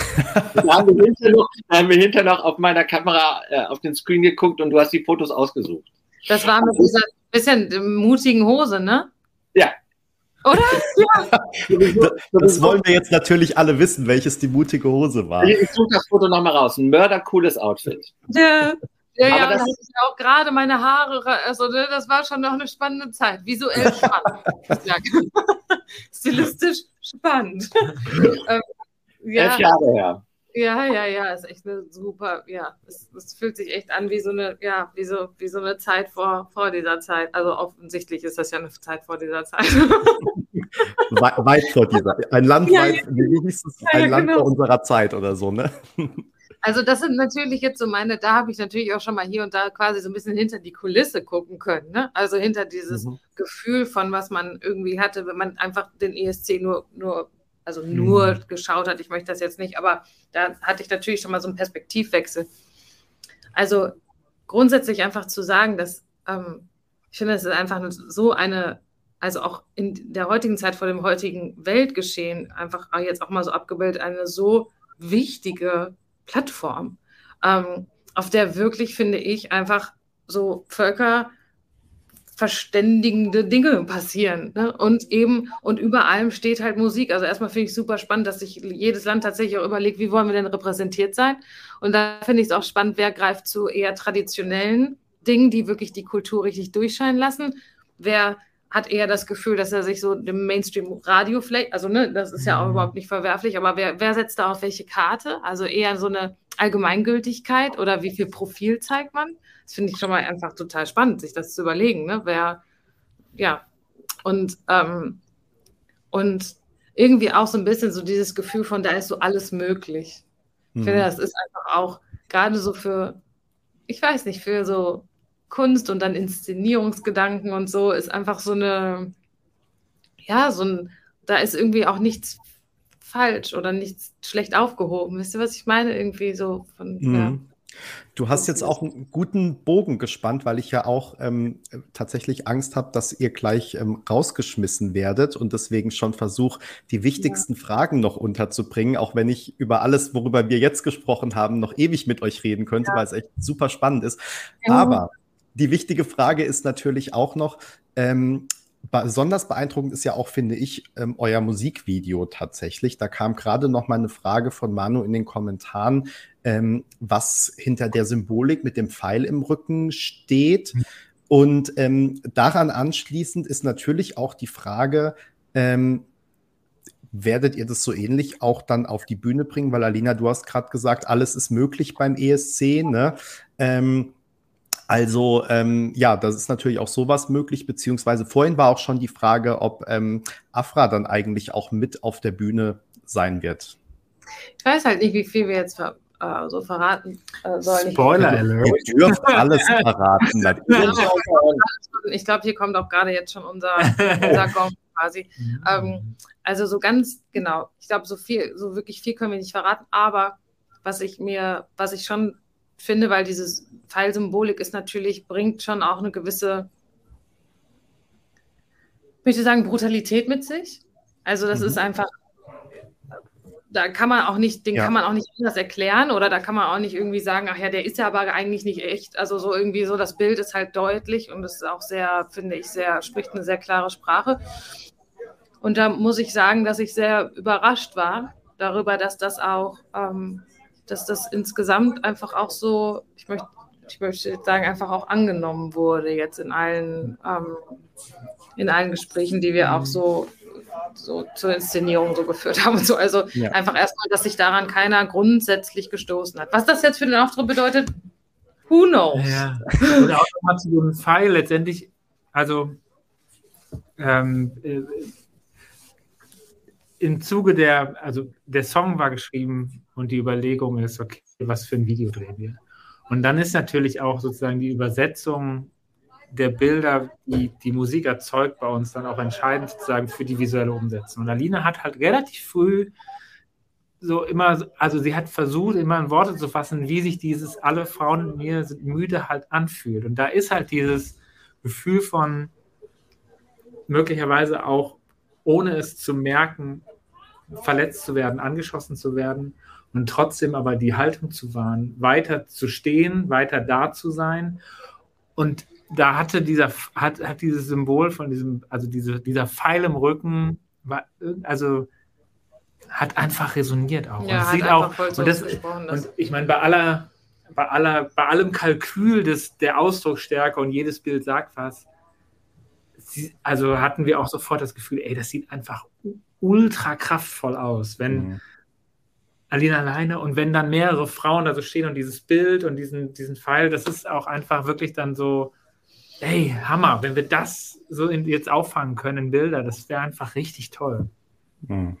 da haben wir hinterher noch, hinterher noch auf meiner Kamera äh, auf den Screen geguckt und du hast die Fotos ausgesucht. Das war mit dieser bisschen mutigen Hose, ne? Ja. Oder? Ja. das, das wollen wir jetzt natürlich alle wissen, welches die mutige Hose war. Ich suche das Foto nochmal raus. Ein mördercooles Outfit. Ja. Ja, ja, aber das ist ja auch gerade meine Haare, also ne, das war schon noch eine spannende Zeit. Visuell spannend. Stilistisch spannend. ähm, ja. Elf Jahre her. Ja, ja, ja, ist echt eine super, ja, es, es, fühlt sich echt an wie so eine, ja, wie so, wie so eine Zeit vor, vor dieser Zeit. Also offensichtlich ist das ja eine Zeit vor dieser Zeit. weit, vor dieser, ein Land ja, weit, es, ein ja, Land genau. vor unserer Zeit oder so, ne? Also das sind natürlich jetzt so meine, da habe ich natürlich auch schon mal hier und da quasi so ein bisschen hinter die Kulisse gucken können. Ne? Also hinter dieses mhm. Gefühl von, was man irgendwie hatte, wenn man einfach den ESC nur, nur also nur mhm. geschaut hat. Ich möchte das jetzt nicht, aber da hatte ich natürlich schon mal so einen Perspektivwechsel. Also grundsätzlich einfach zu sagen, dass ähm, ich finde, es ist einfach so eine, also auch in der heutigen Zeit vor dem heutigen Weltgeschehen einfach jetzt auch mal so abgebildet, eine so wichtige Plattform, ähm, auf der wirklich, finde ich, einfach so Völker verständigende Dinge passieren. Ne? Und eben, und über allem steht halt Musik. Also erstmal finde ich super spannend, dass sich jedes Land tatsächlich auch überlegt, wie wollen wir denn repräsentiert sein. Und da finde ich es auch spannend, wer greift zu eher traditionellen Dingen, die wirklich die Kultur richtig durchscheinen lassen. Wer hat eher das Gefühl, dass er sich so dem Mainstream-Radio vielleicht, also ne, das ist ja auch mhm. überhaupt nicht verwerflich, aber wer, wer setzt da auf welche Karte? Also eher so eine Allgemeingültigkeit oder wie viel Profil zeigt man? Das finde ich schon mal einfach total spannend, sich das zu überlegen, ne? Wer, ja, und, ähm, und irgendwie auch so ein bisschen so dieses Gefühl von, da ist so alles möglich. Ich finde, mhm. das ist einfach auch gerade so für, ich weiß nicht, für so Kunst und dann Inszenierungsgedanken und so ist einfach so eine, ja, so ein, da ist irgendwie auch nichts falsch oder nichts schlecht aufgehoben. Wisst ihr, was ich meine? Irgendwie so von, mhm. ja. Du hast jetzt auch einen guten Bogen gespannt, weil ich ja auch ähm, tatsächlich Angst habe, dass ihr gleich ähm, rausgeschmissen werdet und deswegen schon versuche, die wichtigsten ja. Fragen noch unterzubringen, auch wenn ich über alles, worüber wir jetzt gesprochen haben, noch ewig mit euch reden könnte, ja. weil es echt super spannend ist. Ja. Aber die wichtige Frage ist natürlich auch noch, ähm, besonders beeindruckend ist ja auch, finde ich, ähm, euer Musikvideo tatsächlich. Da kam gerade noch mal eine Frage von Manu in den Kommentaren, ähm, was hinter der Symbolik mit dem Pfeil im Rücken steht. Mhm. Und ähm, daran anschließend ist natürlich auch die Frage, ähm, werdet ihr das so ähnlich auch dann auf die Bühne bringen? Weil Alina, du hast gerade gesagt, alles ist möglich beim ESC. Ne? Ähm, also ähm, ja, das ist natürlich auch sowas möglich, beziehungsweise vorhin war auch schon die Frage, ob ähm, Afra dann eigentlich auch mit auf der Bühne sein wird. Ich weiß halt nicht, wie viel wir jetzt ver äh, so verraten äh, sollen. Spoiler Alert. Ihr dürft alles verraten. ich glaube, hier kommt auch gerade jetzt schon unser, unser Gong quasi. Ähm, also so ganz genau. Ich glaube, so viel, so wirklich viel können wir nicht verraten, aber was ich mir, was ich schon finde, weil diese Pfeilsymbolik ist natürlich, bringt schon auch eine gewisse, ich möchte sagen, Brutalität mit sich. Also das mhm. ist einfach, da kann man auch nicht, den ja. kann man auch nicht anders erklären oder da kann man auch nicht irgendwie sagen, ach ja, der ist ja aber eigentlich nicht echt. Also so irgendwie so, das Bild ist halt deutlich und es ist auch sehr, finde ich, sehr, spricht eine sehr klare Sprache. Und da muss ich sagen, dass ich sehr überrascht war darüber, dass das auch ähm, dass das insgesamt einfach auch so, ich möchte, ich möchte sagen, einfach auch angenommen wurde jetzt in allen, ähm, in allen Gesprächen, die wir auch so, so zur Inszenierung so geführt haben und so. Also ja. einfach erstmal, dass sich daran keiner grundsätzlich gestoßen hat. Was das jetzt für den Auftritt bedeutet, who knows? Ja. Oder auch nochmal zu so einem Pfeil letztendlich, also ähm, äh, im Zuge der, also der Song war geschrieben und die Überlegung ist, okay, was für ein Video drehen wir? Und dann ist natürlich auch sozusagen die Übersetzung der Bilder, die die Musik erzeugt, bei uns dann auch entscheidend sozusagen für die visuelle Umsetzung. Und Alina hat halt relativ früh so immer, also sie hat versucht, immer in Worte zu fassen, wie sich dieses alle Frauen in mir sind müde halt anfühlt. Und da ist halt dieses Gefühl von möglicherweise auch, ohne es zu merken, verletzt zu werden, angeschossen zu werden und trotzdem aber die Haltung zu wahren, weiter zu stehen, weiter da zu sein. Und da hatte dieser, hat, hat dieses Symbol von diesem, also diese, dieser Pfeil im Rücken, war, also hat einfach resoniert auch. Ja, und sieht auch, und, das, und ich meine, bei aller bei, aller, bei allem Kalkül des, der Ausdrucksstärke und jedes Bild sagt was, sie, also hatten wir auch sofort das Gefühl, ey, das sieht einfach ultra kraftvoll aus, wenn mhm. Alina alleine und wenn dann mehrere Frauen da so stehen und dieses Bild und diesen, diesen Pfeil, das ist auch einfach wirklich dann so, ey, Hammer, wenn wir das so in, jetzt auffangen können in Bilder, das wäre einfach richtig toll. Mhm.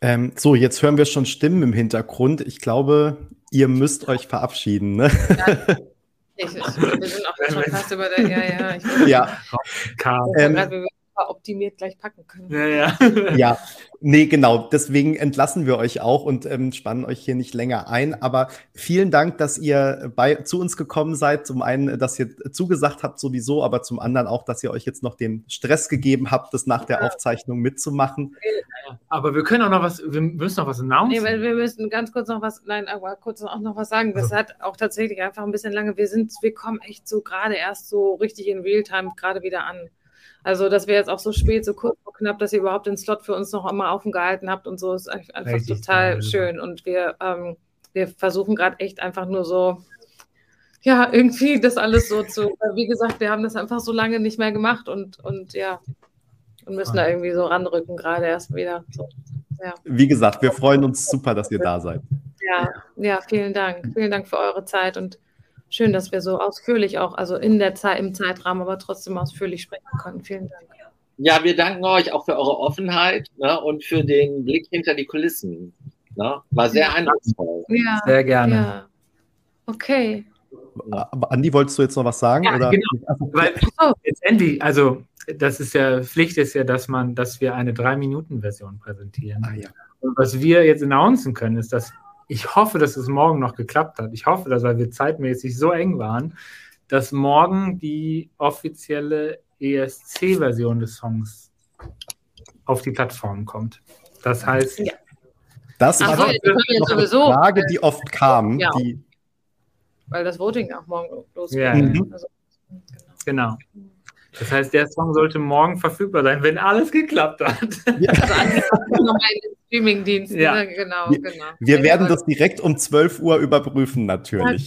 Ähm, so, jetzt hören wir schon Stimmen im Hintergrund. Ich glaube, ihr müsst euch verabschieden. Ne? Ja. Ich, wir sind auch schon fast über der. Ja, ja. Ich, ja. Ähm, optimiert gleich packen können. Ja, ja. ja, nee, genau. Deswegen entlassen wir euch auch und ähm, spannen euch hier nicht länger ein. Aber vielen Dank, dass ihr bei, zu uns gekommen seid. Zum einen, dass ihr zugesagt habt sowieso, aber zum anderen auch, dass ihr euch jetzt noch den Stress gegeben habt, das nach der ja. Aufzeichnung mitzumachen. Aber wir können auch noch was, wir müssen noch was announcen. Nee, weil wir müssen ganz kurz noch was, nein, aber kurz auch noch was sagen. Das hat auch tatsächlich einfach ein bisschen lange, wir sind, wir kommen echt so gerade erst so richtig in Realtime gerade wieder an. Also, dass wir jetzt auch so spät, so kurz vor knapp, dass ihr überhaupt den Slot für uns noch immer offen gehalten habt und so, ist einfach Richtig total geil. schön. Und wir, ähm, wir versuchen gerade echt einfach nur so, ja, irgendwie das alles so zu, wie gesagt, wir haben das einfach so lange nicht mehr gemacht und, und ja, und müssen da irgendwie so ranrücken, gerade erst wieder. So, ja. Wie gesagt, wir freuen uns super, dass ihr da seid. Ja, ja, vielen Dank. Vielen Dank für eure Zeit und schön, dass wir so ausführlich auch, also in der Zeit, im Zeitrahmen, aber trotzdem ausführlich sprechen konnten. Vielen Dank. Ja, wir danken euch auch für eure Offenheit ne, und für den Blick hinter die Kulissen. Ne? War sehr ja. eindrucksvoll. Ja, sehr gerne. Ja. Okay. Aber Andi, wolltest du jetzt noch was sagen? Ja, oder? genau. Weil letztendlich, also das ist ja, Pflicht ist ja, dass man, dass wir eine Drei-Minuten-Version präsentieren. Ah, ja. Und was wir jetzt announcen können, ist, dass ich hoffe, dass es morgen noch geklappt hat. Ich hoffe, dass, weil wir zeitmäßig so eng waren, dass morgen die offizielle ESC-Version des Songs auf die Plattform kommt. Das heißt, ja. das war Ach, eine Frage, die oft kam. Ja. Die weil das Voting auch morgen losgeht. Ja. Mhm. Also, genau. genau. Das heißt, der Song sollte morgen verfügbar sein, wenn alles geklappt hat. Ja. Also nochmal in den Streamingdienst. Ja. Ne? Genau, wir, genau. Wir werden das direkt um 12 Uhr überprüfen, natürlich.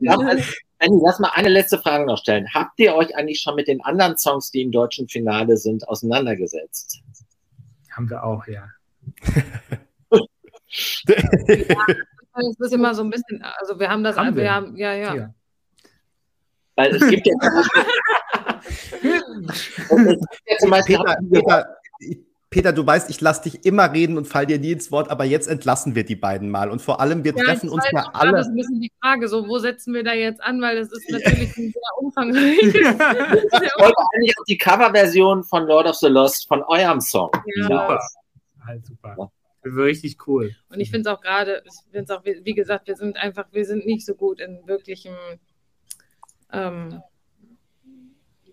Ja, also, Annie, lass mal eine letzte Frage noch stellen. Habt ihr euch eigentlich schon mit den anderen Songs, die im deutschen Finale sind, auseinandergesetzt? Haben wir auch, ja. ja das ist immer so ein bisschen, also wir haben das, haben wir? wir haben, ja, ja. Weil es gibt ja Peter, Peter, Peter, du weißt, ich lasse dich immer reden und fall dir nie ins Wort, aber jetzt entlassen wir die beiden mal. Und vor allem, wir ja, treffen uns ja alle. Das ist ein bisschen die Frage, so, wo setzen wir da jetzt an? Weil das ist natürlich ein sehr umfangreiches. ich wollte eigentlich auch die Coverversion von Lord of the Lost von eurem Song. Ja. Super. Halt super. Richtig cool. Und ich finde es auch gerade, ich finde es auch, wie gesagt, wir sind einfach, wir sind nicht so gut in wirklichem ähm,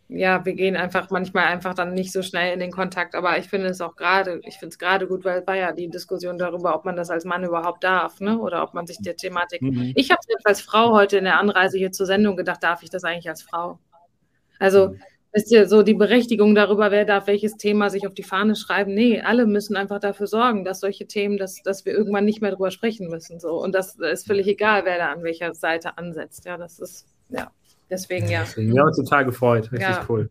ja, wir gehen einfach manchmal einfach dann nicht so schnell in den Kontakt. Aber ich finde es auch gerade, ich finde es gerade gut, weil es war ja die Diskussion darüber, ob man das als Mann überhaupt darf, ne? Oder ob man sich der Thematik. Mhm. Ich habe jetzt als Frau heute in der Anreise hier zur Sendung gedacht, darf ich das eigentlich als Frau? Also, mhm. wisst ihr, so die Berechtigung darüber, wer darf welches Thema sich auf die Fahne schreiben. Nee, alle müssen einfach dafür sorgen, dass solche Themen, dass, dass wir irgendwann nicht mehr drüber sprechen müssen. So. Und das ist völlig egal, wer da an welcher Seite ansetzt. Ja, das ist, ja. Deswegen ja. Deswegen, wir haben uns total gefreut. Richtig ja. cool.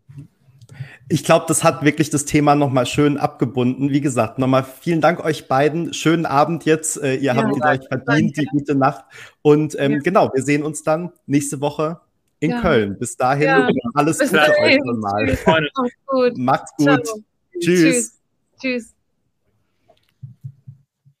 Ich glaube, das hat wirklich das Thema nochmal schön abgebunden. Wie gesagt, nochmal vielen Dank euch beiden. Schönen Abend jetzt. Äh, ihr ja, habt euch verdient, danke. die gute Nacht. Und ähm, ja. genau, wir sehen uns dann nächste Woche in ja. Köln. Bis dahin alles Bis Gute dahin. euch nochmal. Macht's gut. Ciao. Tschüss. Tschüss. Tschüss.